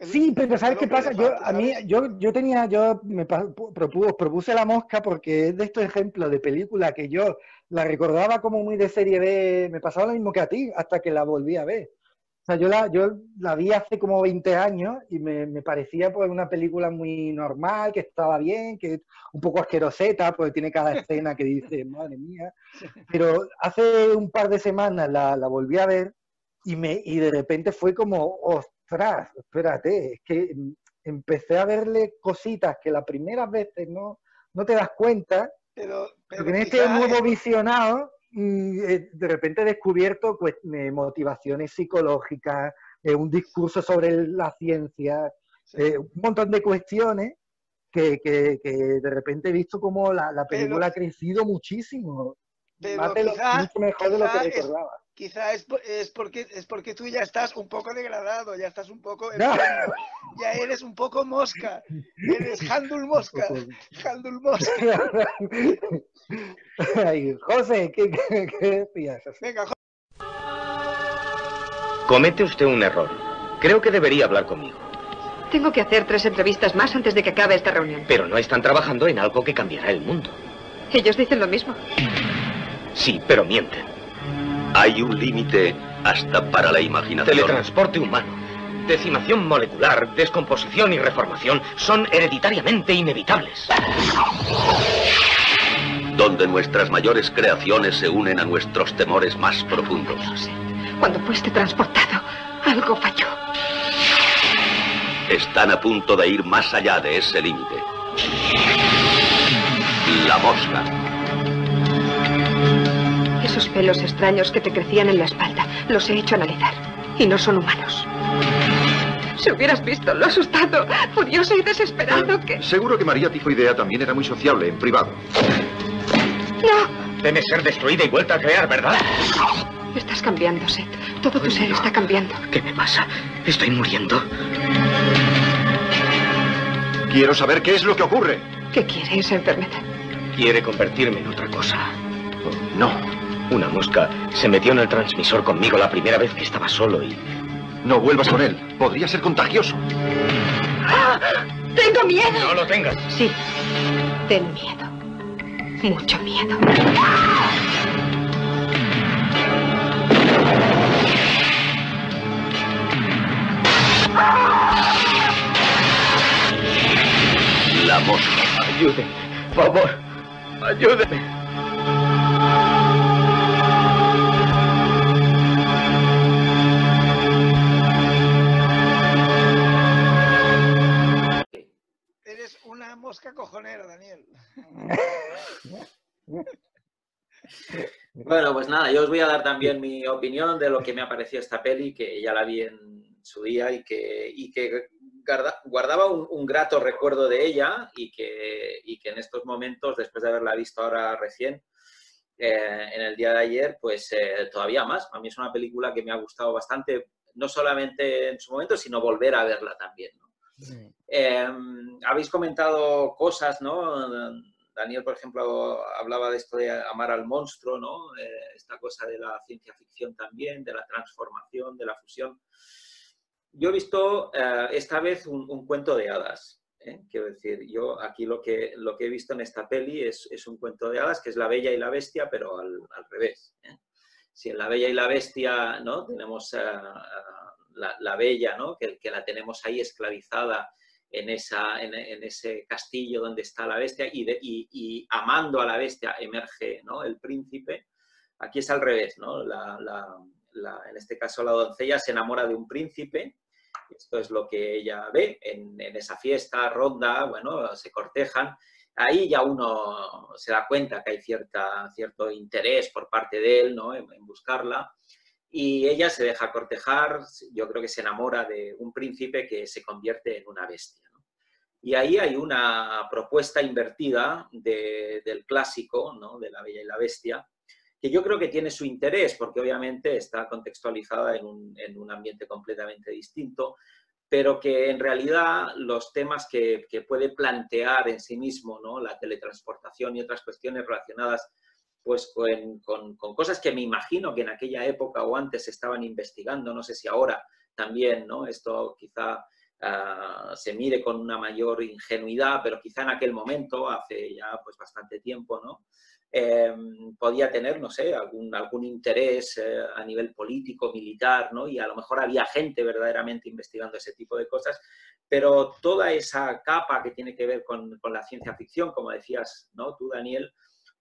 sí, pero ¿sabes qué pasa? Yo, a mí, yo, yo tenía, yo me propuse, propuse La Mosca porque es de estos ejemplos de película que yo la recordaba como muy de serie B, me pasaba lo mismo que a ti, hasta que la volví a ver. O sea, yo la, yo la vi hace como 20 años y me, me parecía pues una película muy normal, que estaba bien, que un poco asqueroseta, porque tiene cada (laughs) escena que dice, madre mía. Pero hace un par de semanas la, la volví a ver y, me, y de repente fue como, ostras, espérate, es que empecé a verle cositas que las primeras veces no, no te das cuenta, pero, porque en este nuevo visionado, mm, eh, de repente he descubierto pues, motivaciones psicológicas, eh, un discurso sobre la ciencia, eh, un montón de cuestiones que, que, de repente he visto como la, la película ha crecido muchísimo. Pero mucho mejor de lo que recordaba quizá es, es, porque, es porque tú ya estás un poco degradado, ya estás un poco ya eres un poco mosca, eres (laughs) handul mosca, handul mosca. (laughs) José, ¿qué, qué, Venga, Comete usted un error. Creo que debería hablar conmigo. Tengo que hacer tres entrevistas más antes de que acabe esta reunión. Pero no están trabajando en algo que cambiará el mundo. Ellos dicen lo mismo. Sí, pero mienten. Hay un límite hasta para la imaginación. Teletransporte humano, decimación molecular, descomposición y reformación son hereditariamente inevitables. Donde nuestras mayores creaciones se unen a nuestros temores más profundos. Cuando fuiste transportado, algo falló. Están a punto de ir más allá de ese límite. La mosca. Esos pelos extraños que te crecían en la espalda, los he hecho analizar. Y no son humanos. Si hubieras visto lo asustado, furioso y desesperado que... Seguro que María Tifoidea también era muy sociable en privado. ¡No! Debe ser destruida y vuelta a crear, ¿verdad? Estás cambiando, Seth. Todo tu ser está cambiando. ¿Qué me pasa? Estoy muriendo. Quiero saber qué es lo que ocurre. ¿Qué quiere esa enfermedad? Quiere convertirme en otra cosa. no. Una mosca se metió en el transmisor conmigo la primera vez que estaba solo y... No vuelvas con él. Podría ser contagioso. ¡Ah! ¡Tengo miedo! No lo tengas. Sí. Ten miedo. Mucho miedo. La mosca. Ayúdeme. Por favor. Ayúdeme. Rasca cojonera, Daniel. Bueno, pues nada, yo os voy a dar también mi opinión de lo que me ha parecido esta peli, que ya la vi en su día y que, y que guardaba un, grato recuerdo de ella y que, y que en estos momentos, después de haberla visto ahora recién, eh, en el día de ayer, pues eh, todavía más. A mí es una película que me ha gustado bastante, no solamente en su momento, sino volver a verla también. Eh, habéis comentado cosas, ¿no? Daniel, por ejemplo, hablaba de esto de amar al monstruo, ¿no? esta cosa de la ciencia ficción también, de la transformación, de la fusión. Yo he visto esta vez un cuento de hadas. ¿eh? Quiero decir, yo aquí lo que, lo que he visto en esta peli es, es un cuento de hadas, que es La Bella y la Bestia, pero al, al revés. ¿eh? Si en La Bella y la Bestia ¿no? tenemos la, la, Bella, ¿no? que, que, la tenemos ahí esclavizada en, esa, en, ese castillo donde está la bestia y, amando a la bestia emerge el príncipe, aquí es al revés. ¿no? En este caso la doncella se enamora de un príncipe esto es lo que ella ve en, esa fiesta, ronda, bueno, se cortejan. Ahí ya uno se da cuenta que hay cierta, cierto interés por parte de él en, buscarla. Y ella se deja cortejar, yo creo que se enamora de un príncipe que se convierte en una bestia. Y ahí hay una propuesta invertida del clásico, ¿no? de la Bella y la Bestia, que yo creo que tiene su interés, porque obviamente está contextualizada en un, ambiente completamente distinto, pero que en realidad los temas que, puede plantear en sí mismo, ¿no? la teletransportación y otras cuestiones relacionadas pues con, cosas que me imagino que en aquella época o antes estaban investigando, no sé si ahora también, ¿no? Esto quizá ah, se mire con una mayor ingenuidad, pero quizá en aquel momento, hace ya pues bastante tiempo, ¿no? Em, podía tener, no sé, algún, algún interés eh, a nivel político, militar, ¿no? Y a lo mejor había gente verdaderamente investigando ese tipo de cosas, pero toda esa capa que tiene que ver con, con la ciencia ficción, como decías, ¿no? Tú, Daniel,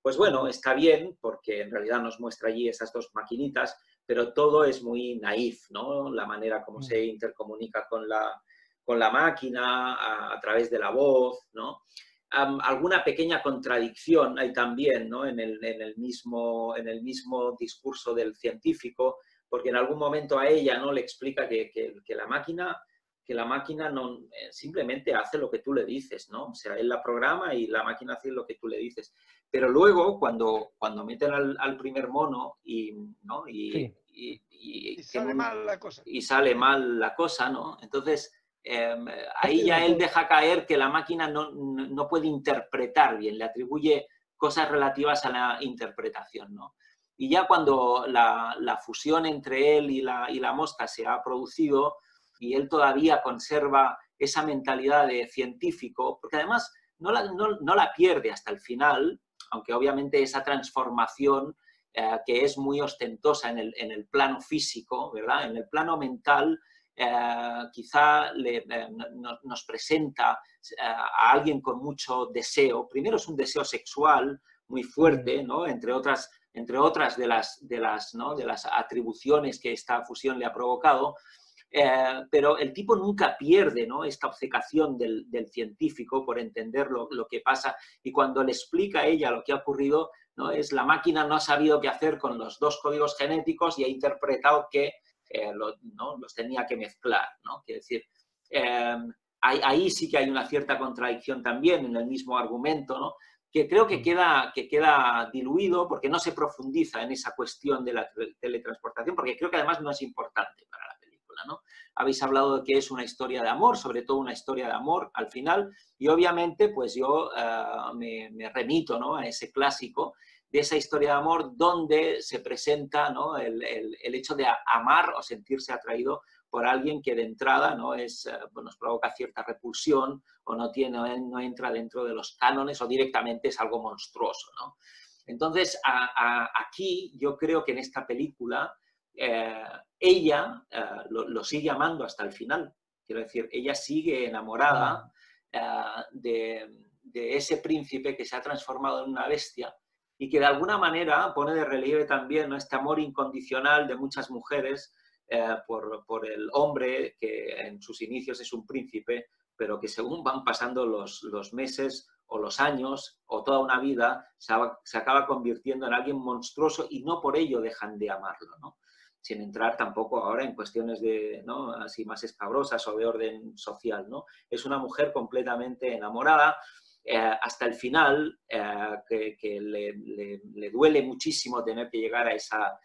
pues bueno, está bien, porque en realidad nos muestra allí esas dos maquinitas, pero todo es muy naif, ¿no? La manera como mm. se intercomunica con la, con la máquina, a, a través de la voz, ¿no? alguna pequeña contradicción hay también ¿no? en, el, en, el mismo, en el mismo discurso del científico, porque en algún momento a ella ¿no? le explica que, que, la máquina, que la máquina no, eh, simplemente hace lo que tú le dices, ¿no? O sea, él la programa y la máquina hace lo que tú le dices. Pero luego, cuando, cuando meten al, al primer mono y, ¿no? y, y, y, sale mal la cosa. Y sale mal la cosa, ¿no? Entonces, Em, ahí ya él deja caer que la máquina no, no, puede interpretar bien, le atribuye cosas relativas a la interpretación. ¿no? Y ya cuando la, la fusión entre él y la, y la, mosca se ha producido y él todavía conserva esa mentalidad de científico, porque además no la, no, no la pierde hasta el final, aunque obviamente esa transformación eh, que es muy ostentosa en el, en el plano físico, ¿verdad? En el plano mental eh, quizá le, eh, nos presenta a alguien con mucho deseo. Primero es un deseo sexual muy fuerte, mm. ¿no? entre, otras, entre otras de las, de, las, ¿no? de las atribuciones que esta fusión le ha provocado. Pero el tipo nunca pierde ¿no? esta obcecación del, del científico por entender lo, lo, que pasa y cuando le explica a ella lo que ha ocurrido, ¿no? es la máquina no ha sabido qué hacer con los dos códigos genéticos y ha interpretado que eh, ¿no? los tenía que mezclar. ¿no? Quiere decir, em, ahí, sí que hay una cierta contradicción también en el mismo argumento, ¿no? que creo que mm. queda, que queda diluido porque no se profundiza en esa cuestión de la teletransportación, porque creo que además no es importante para la Habéis hablado de que es una historia de amor, sobre todo una historia de amor al final, y obviamente pues yo eh, me, remito ¿no? a ese clásico de esa historia de amor donde se presenta ¿no? el, el, hecho de amar o sentirse atraído por alguien que de entrada ¿no? es, eh, nos provoca cierta repulsión o no, tiene, no entra dentro de los cánones o directamente es algo monstruoso. ¿no? Entonces, aquí yo creo que en esta película eh, ella eh, lo, sigue amando hasta el final. Quiero decir, ella sigue enamorada de, de, ese príncipe que se ha transformado en una bestia y que de alguna manera pone de relieve también este amor incondicional de muchas mujeres eh, por, por, el hombre que en sus inicios es un príncipe, pero que según van pasando los, los, meses o los años o toda una vida se, acaba convirtiendo en alguien monstruoso y no por ello dejan de amarlo, ¿no? Sin entrar tampoco ahora en cuestiones de, ¿no? así más escabrosas o de orden social. ¿no? Es una mujer completamente enamorada, eh, hasta el final, eh, que, le, duele muchísimo tener que llegar a esa,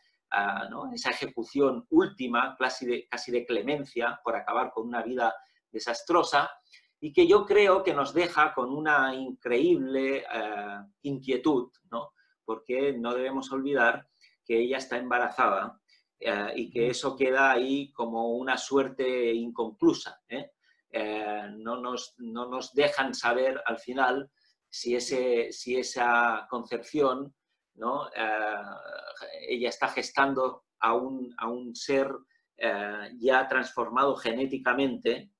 esa ejecución última, casi de, casi de clemencia, por acabar con una vida desastrosa, y que yo creo que nos deja con una increíble eh, inquietud, ¿no? porque no debemos olvidar que ella está embarazada eh, y que eso queda ahí como una suerte inconclusa. ¿eh? no, nos, no, nos, dejan saber al final si, ese, si esa concepción, ¿no? ella está gestando a un, a un ser ya transformado genéticamente,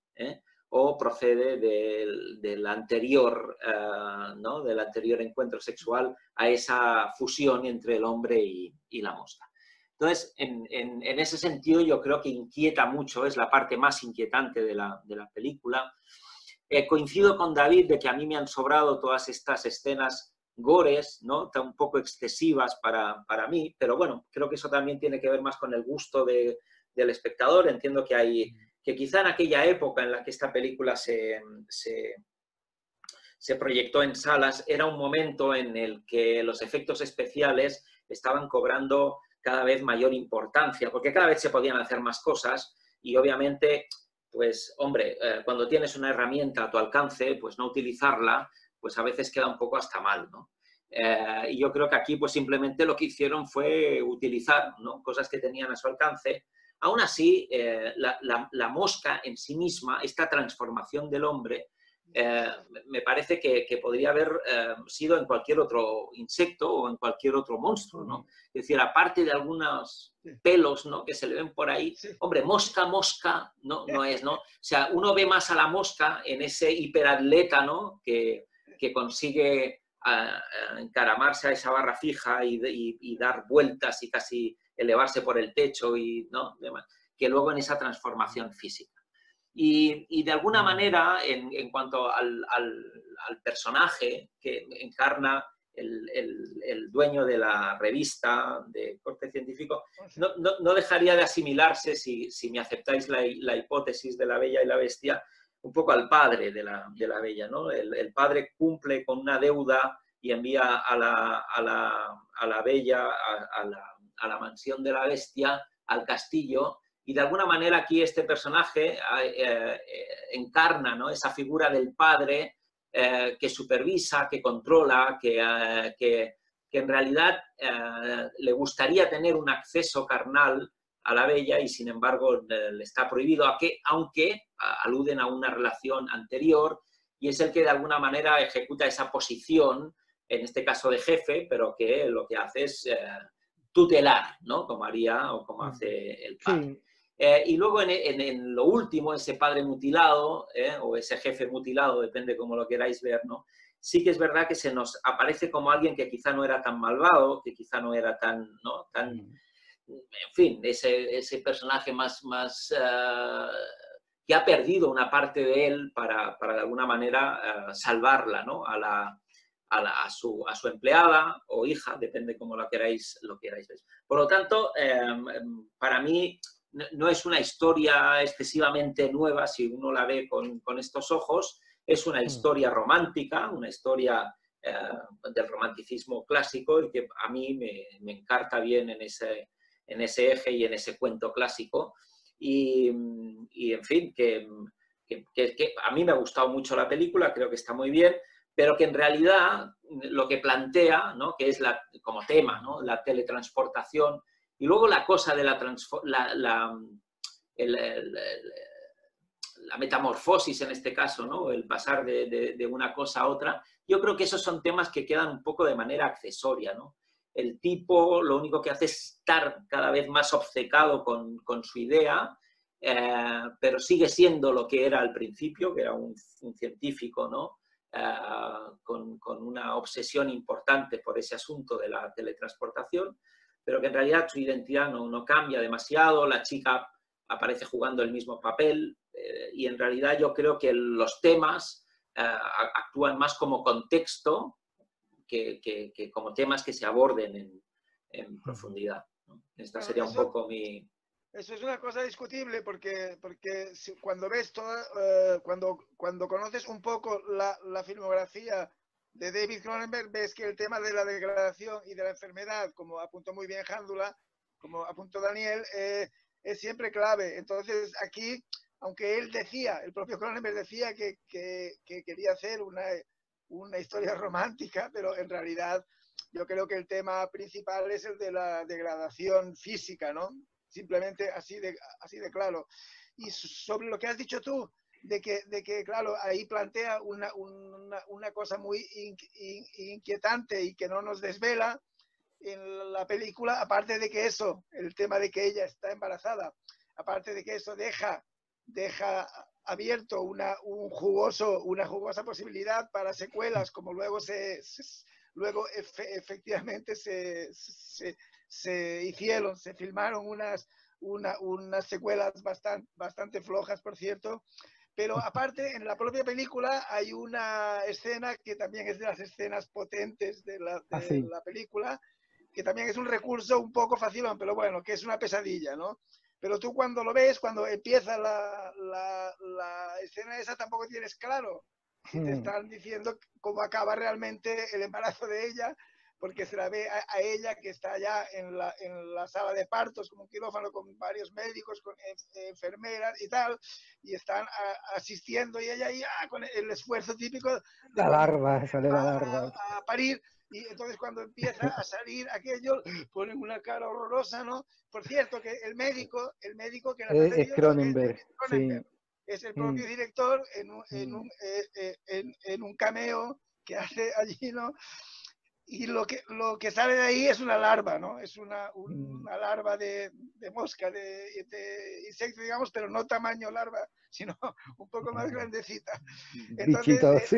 o procede del, anterior, eh, ¿no? del anterior encuentro sexual a esa fusión entre el hombre y, la mosca. Entonces, en, ese sentido yo creo que inquieta mucho, es la parte más inquietante de la, película. Eh, coincido con David de que a mí me han sobrado todas estas escenas gores, ¿no? un poco excesivas para, mí, pero bueno, creo que eso también tiene que ver más con el gusto del espectador. Entiendo que hay que quizá en aquella época en la que esta película se, se, proyectó en salas, era un momento en el que los efectos especiales estaban cobrando cada vez mayor importancia, porque cada vez se podían hacer más cosas y obviamente, pues hombre, eh, cuando tienes una herramienta a tu alcance, pues no utilizarla, pues a veces queda un poco hasta mal, ¿no? Eh, y yo creo que aquí pues simplemente lo que hicieron fue utilizar ¿no? cosas que tenían a su alcance Aún así, eh, la, mosca en sí misma, esta transformación del hombre, eh, me parece que, podría haber eh, sido en cualquier otro insecto o en cualquier otro monstruo, ¿no? Es decir, aparte de algunos pelos, ¿no? Que se le ven por ahí, hombre, mosca, mosca, no, no es, ¿no? O sea, uno ve más a la mosca en ese hiperatleta, ¿no? Que, que consigue encaramarse a esa barra fija y dar vueltas y casi elevarse por el techo y ¿no? que luego en esa transformación física. Y, de alguna manera, en, cuanto al, personaje que encarna el, dueño de la revista de corte científico, no, dejaría de asimilarse, si, me aceptáis la, hipótesis de la bella y la bestia, un poco al padre de la, bella. ¿no? El, padre cumple con una deuda y envía a la, bella a, la, a la mansión de la bestia, al castillo, y de alguna manera aquí este personaje eh, eh, encarna ¿no? esa figura del padre eh, que supervisa, que controla, que, que, en realidad le gustaría tener un acceso carnal a la bella y sin embargo le está prohibido, a que, aunque aluden a una relación anterior y es el que de alguna manera ejecuta esa posición, en este caso de jefe, pero que lo que hace es tutelar, ¿no? Como haría o como hace el padre. Eh, y luego en, lo último, ese padre mutilado ¿eh? o ese jefe mutilado, depende cómo lo queráis ver, ¿no? Sí que es verdad que se nos aparece como alguien que quizá no era tan malvado, que quizá no era tan, ¿no? tan en fin, ese, ese personaje más, más eh, que ha perdido una parte de él para, para de alguna manera salvarla, ¿no? A la, a, su, a, su, empleada o hija, depende cómo lo queráis, lo queráis ver. Por lo tanto, em, para mí no es una historia excesivamente nueva si uno la ve con, con estos ojos, es una mm. historia romántica, una historia eh, del romanticismo clásico y que a mí me, me encarta bien en ese, en ese eje y en ese cuento clásico. Y, y en fin, que, que, que, a mí me ha gustado mucho la película, creo que está muy bien pero que en realidad lo que plantea, ¿no? que es la, como tema, ¿no? la teletransportación, y luego la cosa de la, la, la, metamorfosis en este caso, ¿no? el pasar de, de, una cosa a otra, yo creo que esos son temas que quedan un poco de manera accesoria. ¿no? El tipo lo único que hace es estar cada vez más obcecado con, con su idea, eh, pero sigue siendo lo que era al principio, que era un, un científico, ¿no? Eh, con, una obsesión importante por ese asunto de la teletransportación, pero que en realidad su identidad no, no cambia demasiado, la chica aparece jugando el mismo papel eh, y en realidad yo creo que los temas actúan más como contexto que, como temas que se aborden en, profundidad. Esta sería un poco mi... Eso es una cosa discutible porque, porque cuando ves toda, eh, cuando, cuando conoces un poco la, la, filmografía de David Cronenberg, ves que el tema de la degradación y de la enfermedad, como apuntó muy bien Jándula, como apuntó Daniel, eh, es siempre clave. Entonces aquí, aunque él decía, el propio Cronenberg decía que, que, que quería hacer una, una historia (laughs) romántica, pero en realidad yo creo que el tema principal es el de la degradación física, ¿no? Simplemente así de, así de claro. Y sobre lo que has dicho tú, de que, de que claro, ahí plantea una, una, una cosa muy inquietante y que no nos desvela en la película, aparte de que eso, el tema de que ella está embarazada, aparte de que eso deja, deja abierto una, un jugoso, una jugosa posibilidad para secuelas, como luego se, luego efectivamente se, se, se, hicieron, se filmaron unas, una, unas secuelas bastante, bastante flojas, por cierto. Pero aparte, en la propia película hay una escena que también es de las escenas potentes de la, de ah, la película, que también es un recurso un poco fácil, pero bueno, que es una pesadilla, ¿no? Pero tú cuando lo ves, cuando empieza la, la, la escena esa, tampoco tienes claro si te hmm. están diciendo cómo acaba realmente el embarazo de ella, porque se la ve a, ella que está allá en la, en la, sala de partos, como un quirófano con varios médicos, con enfermeras y tal, y están asistiendo y ella ahí ah, con el esfuerzo típico. De la larva, sale la larva. a parir, y entonces cuando empieza a salir aquello, ponen una cara horrorosa, ¿no? Por cierto, que el médico, el médico que es, es Cronenberg, es, el propio mm. director en un, en, mm. un, eh, eh, en, en un cameo que hace allí, ¿no? Y lo que, lo que sale de ahí es una larva, ¿no? Es una, mm. una larva de, de mosca, de, de, insecto, digamos, pero no tamaño larva, (laughs) sino un poco más grandecita. Entonces, sí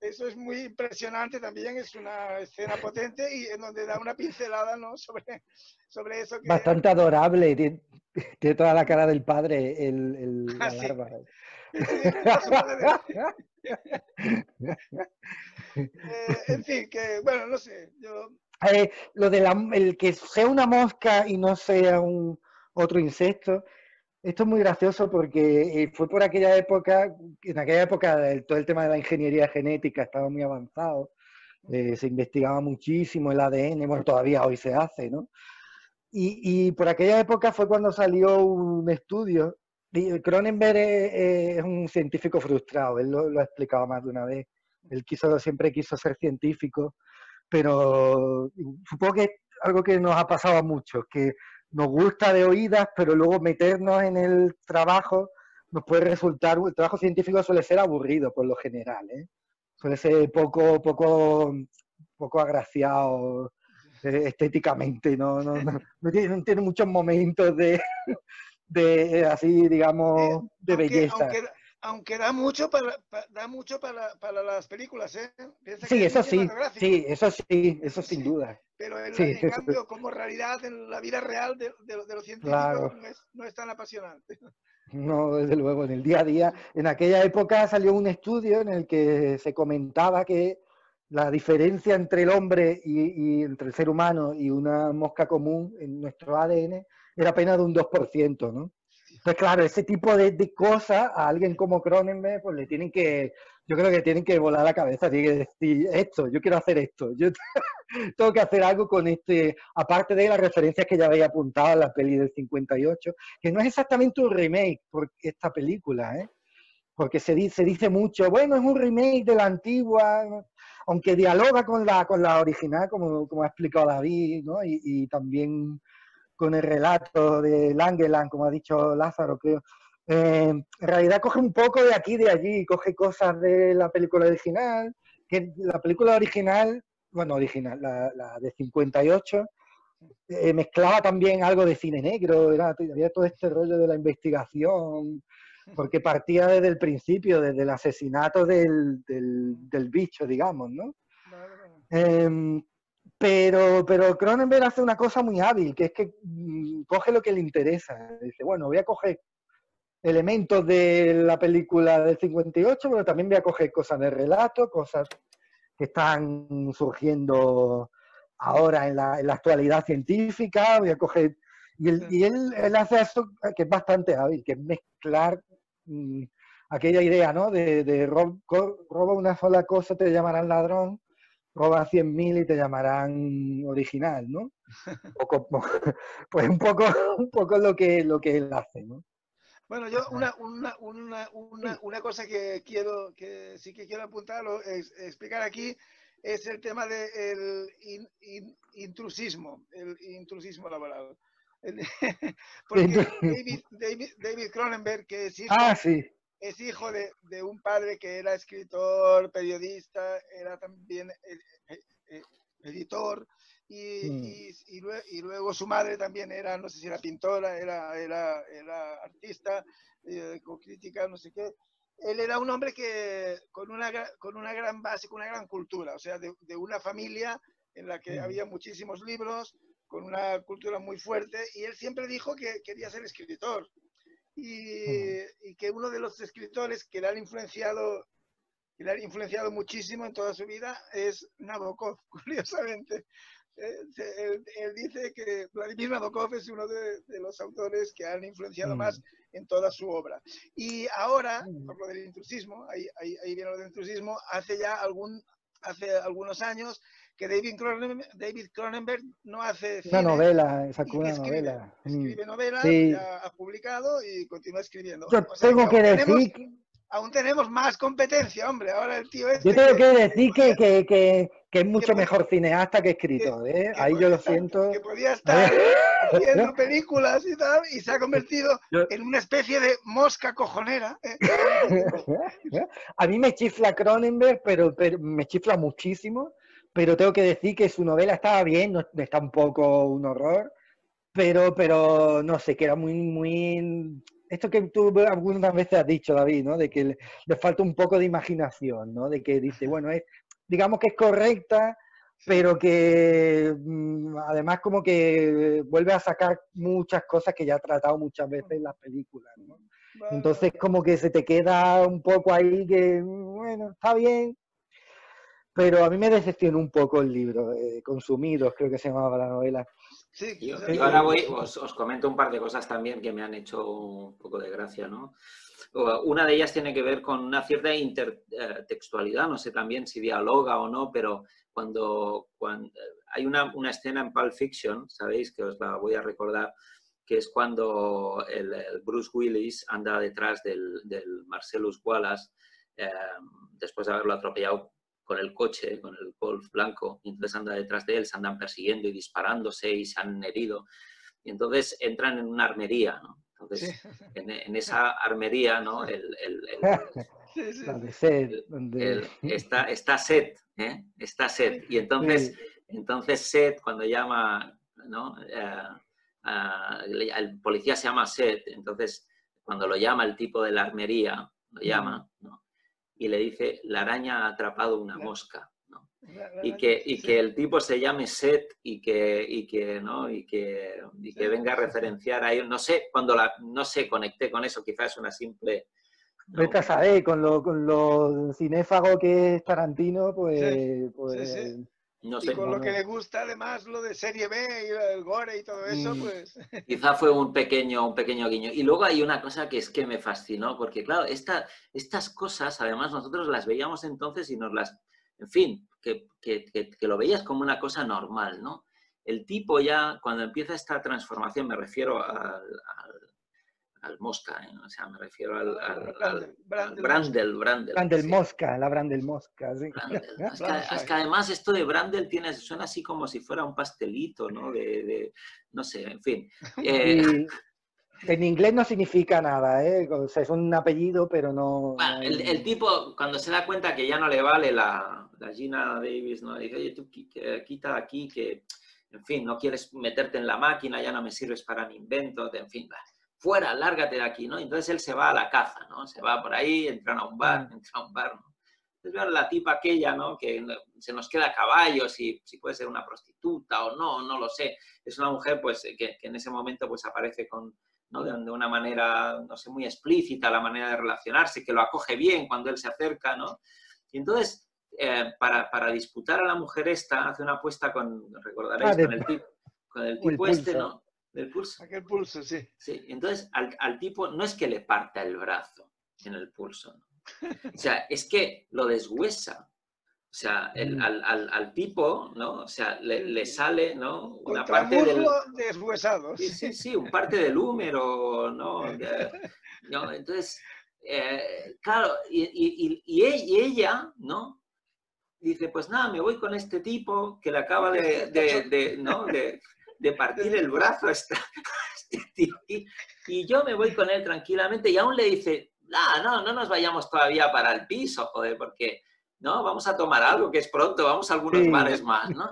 eso es muy impresionante también, es una escena potente y en donde da una pincelada ¿no? sobre, sobre eso. Bastante adorable, tiene, toda la cara del padre, el, el la (laughs) larva. Eh, en fin, que bueno, no sé. Eh, lo de el que sea una mosca y no sea un otro insecto, esto es muy gracioso porque eh, fue por aquella época, en aquella época todo el tema de la ingeniería genética estaba muy avanzado, se investigaba muchísimo el ADN, bueno, todavía hoy se hace, ¿no? Y, por aquella época fue cuando salió un estudio. Cronenberg es, un científico frustrado, él lo, ha explicado más de una vez. Él quiso, siempre quiso ser científico, pero supongo que es algo que nos ha pasado a muchos, que nos gusta de oídas, pero luego meternos en el trabajo nos puede resultar, el trabajo científico suele ser aburrido por lo general, ¿eh? suele ser poco, poco, poco agraciado eh, estéticamente, no, tiene, muchos momentos de, de así, digamos, de belleza aunque da mucho para, da mucho para, para las películas, ¿eh? sí, eso sí, sí, eso sí, eso sin duda. Pero en, cambio, como realidad en la vida real de, de, los científicos no, es, tan apasionante. No, desde luego, en el día a día. En aquella época salió un estudio en el que se comentaba que la diferencia entre el hombre y, y entre el ser humano y una mosca común en nuestro ADN era apenas de un 2%, ¿no? Pues claro, ese tipo de, cosas a alguien como Cronenberg, pues le tienen que, yo creo que tienen que volar la cabeza, tienen que decir esto, yo quiero hacer esto, yo (laughs) tengo que hacer algo con este, aparte de las referencias que ya había apuntado en la peli del 58, que no es exactamente un remake por esta película, ¿eh? porque se dice, dice mucho, bueno, es un remake de la antigua, aunque dialoga con la, con la original, como, como ha explicado David, ¿no? y, y también con el relato de Langeland, como ha dicho Lázaro, creo. Eh, en realidad coge un poco de aquí y de allí, coge cosas de la película original, que la película original, bueno, original, la, de 58, eh, mezclaba también algo de cine negro, era, había todo este rollo de la investigación, porque partía desde el principio, desde el asesinato del, del, bicho, digamos, ¿no? Em, pero, pero Cronenberg hace una cosa muy hábil, que es que mm, coge lo que le interesa. Dice, bueno, voy a coger elementos de la película del 58, pero también voy a coger cosas de relato, cosas que están surgiendo ahora en la, en la actualidad científica, voy a coger... Y, él, y él, él, hace esto que es bastante hábil, que es mezclar mmm, aquella idea, ¿no? De, de rob, roba una sola cosa, te llamarán ladrón, roba 100.000 y te llamarán original, ¿no? (laughs) (laughs) Pues un poco, un poco lo que, lo que él hace, ¿no? Bueno, yo una, una, una, una, una cosa que quiero, que sí que quiero apuntarlo, es, explicar aquí, es el tema del in, in, intrusismo, el intrusismo laboral. (laughs) Porque David, David, David Cronenberg, que hijo, ah, sí. Es hijo de, de, un padre que era escritor, periodista, era también editor, y, mm. y, y, luego, y, luego, su madre también era, no sé si era pintora, era, era, era artista, eh, con crítica, no sé qué. Él era un hombre que con una, con una gran base, con una gran cultura, o sea, de, de una familia en la que mm. había muchísimos libros, con una cultura muy fuerte, y él siempre dijo que quería ser escritor. Y, mm. y que uno de los escritores que le han influenciado que le ha influenciado muchísimo en toda su vida es Nabokov, (laughs) curiosamente. Él, él, dice que Vladimir Nabokov es uno de, de, los autores que han influenciado mm. más en toda su obra. Y ahora, por lo del intrusismo, ahí, ahí, ahí, viene lo del intrusismo, hace ya algún, hace algunos años que David Cronenberg, David Cronenberg no hace una novela, sacó una escribe, novela. Escribe novelas, sí. ya ha publicado y continúa escribiendo. Yo o sea, tengo que, que decir... Tenemos, aún tenemos más competencia, hombre. Ahora el tío este Yo tengo que, que decir que, que, que, que, es mucho mejor cineasta que escritor, ¿eh? Ahí yo lo estar, siento. Que podía estar haciendo (laughs) películas y tal, y se ha convertido en una especie de mosca cojonera. ¿eh? (laughs) A mí me chifla Cronenberg, pero, pero, me chifla muchísimo, pero tengo que decir que su novela estaba bien, no, está un poco un horror, pero, pero no sé, que era muy, muy esto que tú algunas veces has dicho, David, ¿no? De que le, le, falta un poco de imaginación, ¿no? De que dice, bueno, es, digamos que es correcta, pero que mmm, además como que vuelve a sacar muchas cosas que ya ha tratado muchas veces en las películas, ¿no? Entonces como que se te queda un poco ahí que, bueno, está bien, pero a mí me decepcionó un poco el libro, eh, Consumidos, creo que se llamaba la novela. Sí, yo, yo ahora voy, os, os, comento un par de cosas también que me han hecho un poco de gracia, ¿no? Una de ellas tiene que ver con una cierta intertextualidad, no sé también si dialoga o no, pero cuando, cuando hay una, una, escena en Pulp Fiction, sabéis que os la voy a recordar, que es cuando el, el Bruce Willis anda detrás del, del Marcellus Wallace, eh, después de haberlo atropellado con el coche, con el Golf blanco, y entonces anda detrás de él, se andan persiguiendo y disparándose y se han herido. Y entonces entran en una armería, ¿no? Entonces, sí. en, en, esa armería, ¿no? El, el, el, (laughs) (laughs) está, está Seth, ¿eh? Está Seth. Y entonces, entonces Seth, cuando llama, ¿no? Uh, uh, el policía se llama Seth, entonces cuando lo llama el tipo de la armería, lo llama, ¿no? Y le dice, la araña ha atrapado una mosca. ¿no? Y, que, y que el tipo se llame Seth y que, y que, ¿no? y que, y que venga a referenciar a él. No sé, cuando la, no sé, conecté con eso, quizás es una simple... ¿no? Vete a saber, con lo, con lo cinéfago que es Tarantino, pues... Sí, pues sí, sí. No sé, y con no, lo que le gusta además lo de serie B y el gore y todo eso, mm. pues... (laughs) Quizá fue un pequeño, un pequeño guiño. Y luego hay una cosa que es que me fascinó, porque claro, esta, estas cosas además nosotros las veíamos entonces y nos las... En fin, que, que, que, que lo veías como una cosa normal, ¿no? El tipo ya, cuando empieza esta transformación, me refiero al, al al Mosca, ¿eh? o sea, me refiero al, al, al, Brandel, Brandel, Brandel. Brandel sí. Mosca, la Brandel Mosca, sí. Brandel. (laughs) Es, que, es, que, además esto de Brandel tiene, suena así como si fuera un pastelito, ¿no? De, de no sé, en fin. (laughs) Eh... En inglés no significa nada, ¿eh? O sea, es un apellido, pero no... Bueno, el, el, tipo, cuando se da cuenta que ya no le vale la, la Gina Davis, ¿no? Dice, oye, tú quita aquí que, en fin, no quieres meterte en la máquina, ya no me sirves para mi invento, en fin, vale fuera, lárgate de aquí, ¿no? Entonces él se va a la caza, ¿no? Se va por ahí, entran a un bar, entra a un bar, ¿no? Entonces la tipa aquella, ¿no? Que se nos queda a caballo, si, si puede ser una prostituta o no, no lo sé. Es una mujer, pues, que, que en ese momento, pues, aparece con, ¿no? De, una manera, no sé, muy explícita la manera de relacionarse, que lo acoge bien cuando él se acerca, ¿no? Y entonces, eh, para, para, disputar a la mujer esta, hace una apuesta con, recordaréis, ah, con, el tipo, con el tipo este, ¿no? Del pulso. Aquel pulso, sí. Sí, entonces al, al, tipo no es que le parta el brazo en el pulso, ¿no? o sea, es que lo deshuesa. O sea, el, mm. al, al, al, tipo, ¿no? O sea, le, le sale, ¿no? Una parte del... deshuesado. Sí, sí, sí, un parte del húmero, ¿no? ¿no? Entonces, eh, claro, y, y, y, ella, ¿no? Dice, pues nada, me voy con este tipo que le acaba de, de, de ¿no? de, de partir el brazo a (laughs) este. Y, yo me voy con él tranquilamente y aún le dice, no, no, no nos vayamos todavía para el piso, joder, porque ¿no? Vamos a tomar algo, que es pronto, vamos a algunos bares más, ¿no?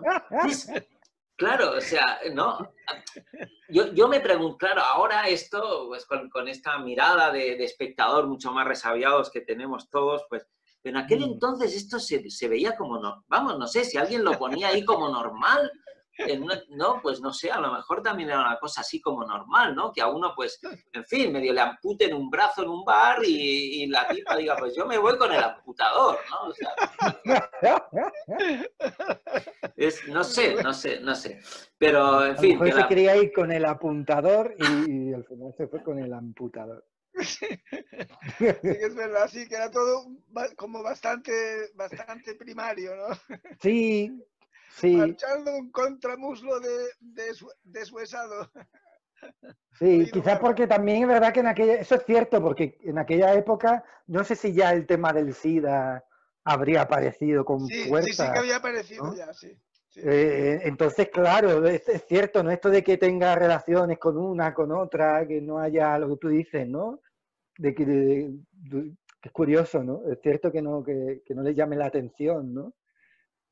claro, o sea, ¿no? Yo, yo, me pregunto, claro, ahora esto, pues con, con esta mirada de, de, espectador mucho más resabiados que tenemos todos, pues en aquel mm. entonces esto se, se veía como, no, vamos, no sé, si alguien lo ponía ahí como normal, no, pues no sé, a lo mejor también era una cosa así como normal, ¿no? Que a uno, pues, en fin, medio le amputen un brazo en un bar y, la tipa diga, pues yo me voy con el amputador, ¿no? O sea, es, no sé, no sé, no sé. Pero, en fin. A se quería ir con el apuntador y, al final se fue con el amputador. Sí, es verdad, sí, que era todo como bastante, bastante primario, ¿no? Sí, Sí. Marchando un contramuslo de, de, deshuesado. (laughs) Sí, quizás porque también es verdad que en aquella, eso es cierto, porque en aquella época, no sé si ya el tema del SIDA habría aparecido con fuerza. Sí, sí que había aparecido ya, sí. Eh, entonces, claro, es, cierto, ¿no? Esto de que tenga relaciones con una, con otra, que no haya lo que tú dices, ¿no? De que, es curioso, ¿no? Es cierto que no, que, que no le llame la atención, ¿no?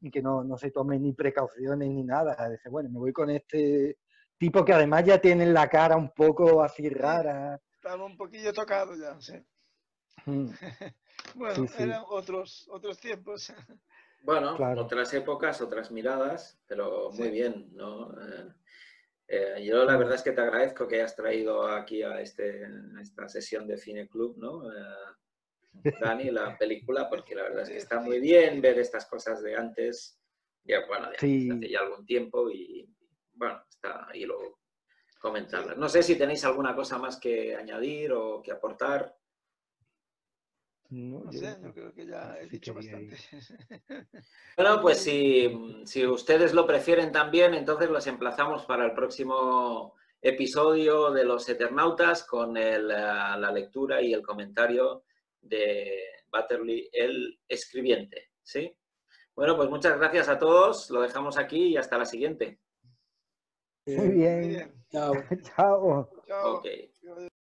Y que no, no se tome ni precauciones ni nada. Dice, bueno, me voy con este tipo que además ya tiene la cara un poco así rara. Estaba un poquillo tocado ya, sí. Mm. (laughs) bueno, eran otros, otros tiempos. (laughs) Bueno, otras épocas, otras miradas, pero muy bien, ¿no? Eh, eh, yo la verdad es que te agradezco que hayas traído aquí a, este, a esta sesión de Cine Club, ¿no? Eh, Dani, la (laughs) película, porque la verdad es que está muy bien ver estas cosas de antes, ya bueno, de hace ya algún tiempo y bueno, está ahí luego comentarlas. No sé si tenéis alguna cosa más que añadir o que aportar. No, sé, yo creo que ya he dicho bastante. (laughs) Bueno, pues si, si, ustedes lo prefieren también, entonces los emplazamos para el próximo episodio de Los Eternautas con el, la lectura y el comentario de Butterly, el escribiente. ¿sí? Bueno, pues muchas gracias a todos. Lo dejamos aquí y hasta la siguiente. Muy bien. Chao. Chao. Chao. Okay.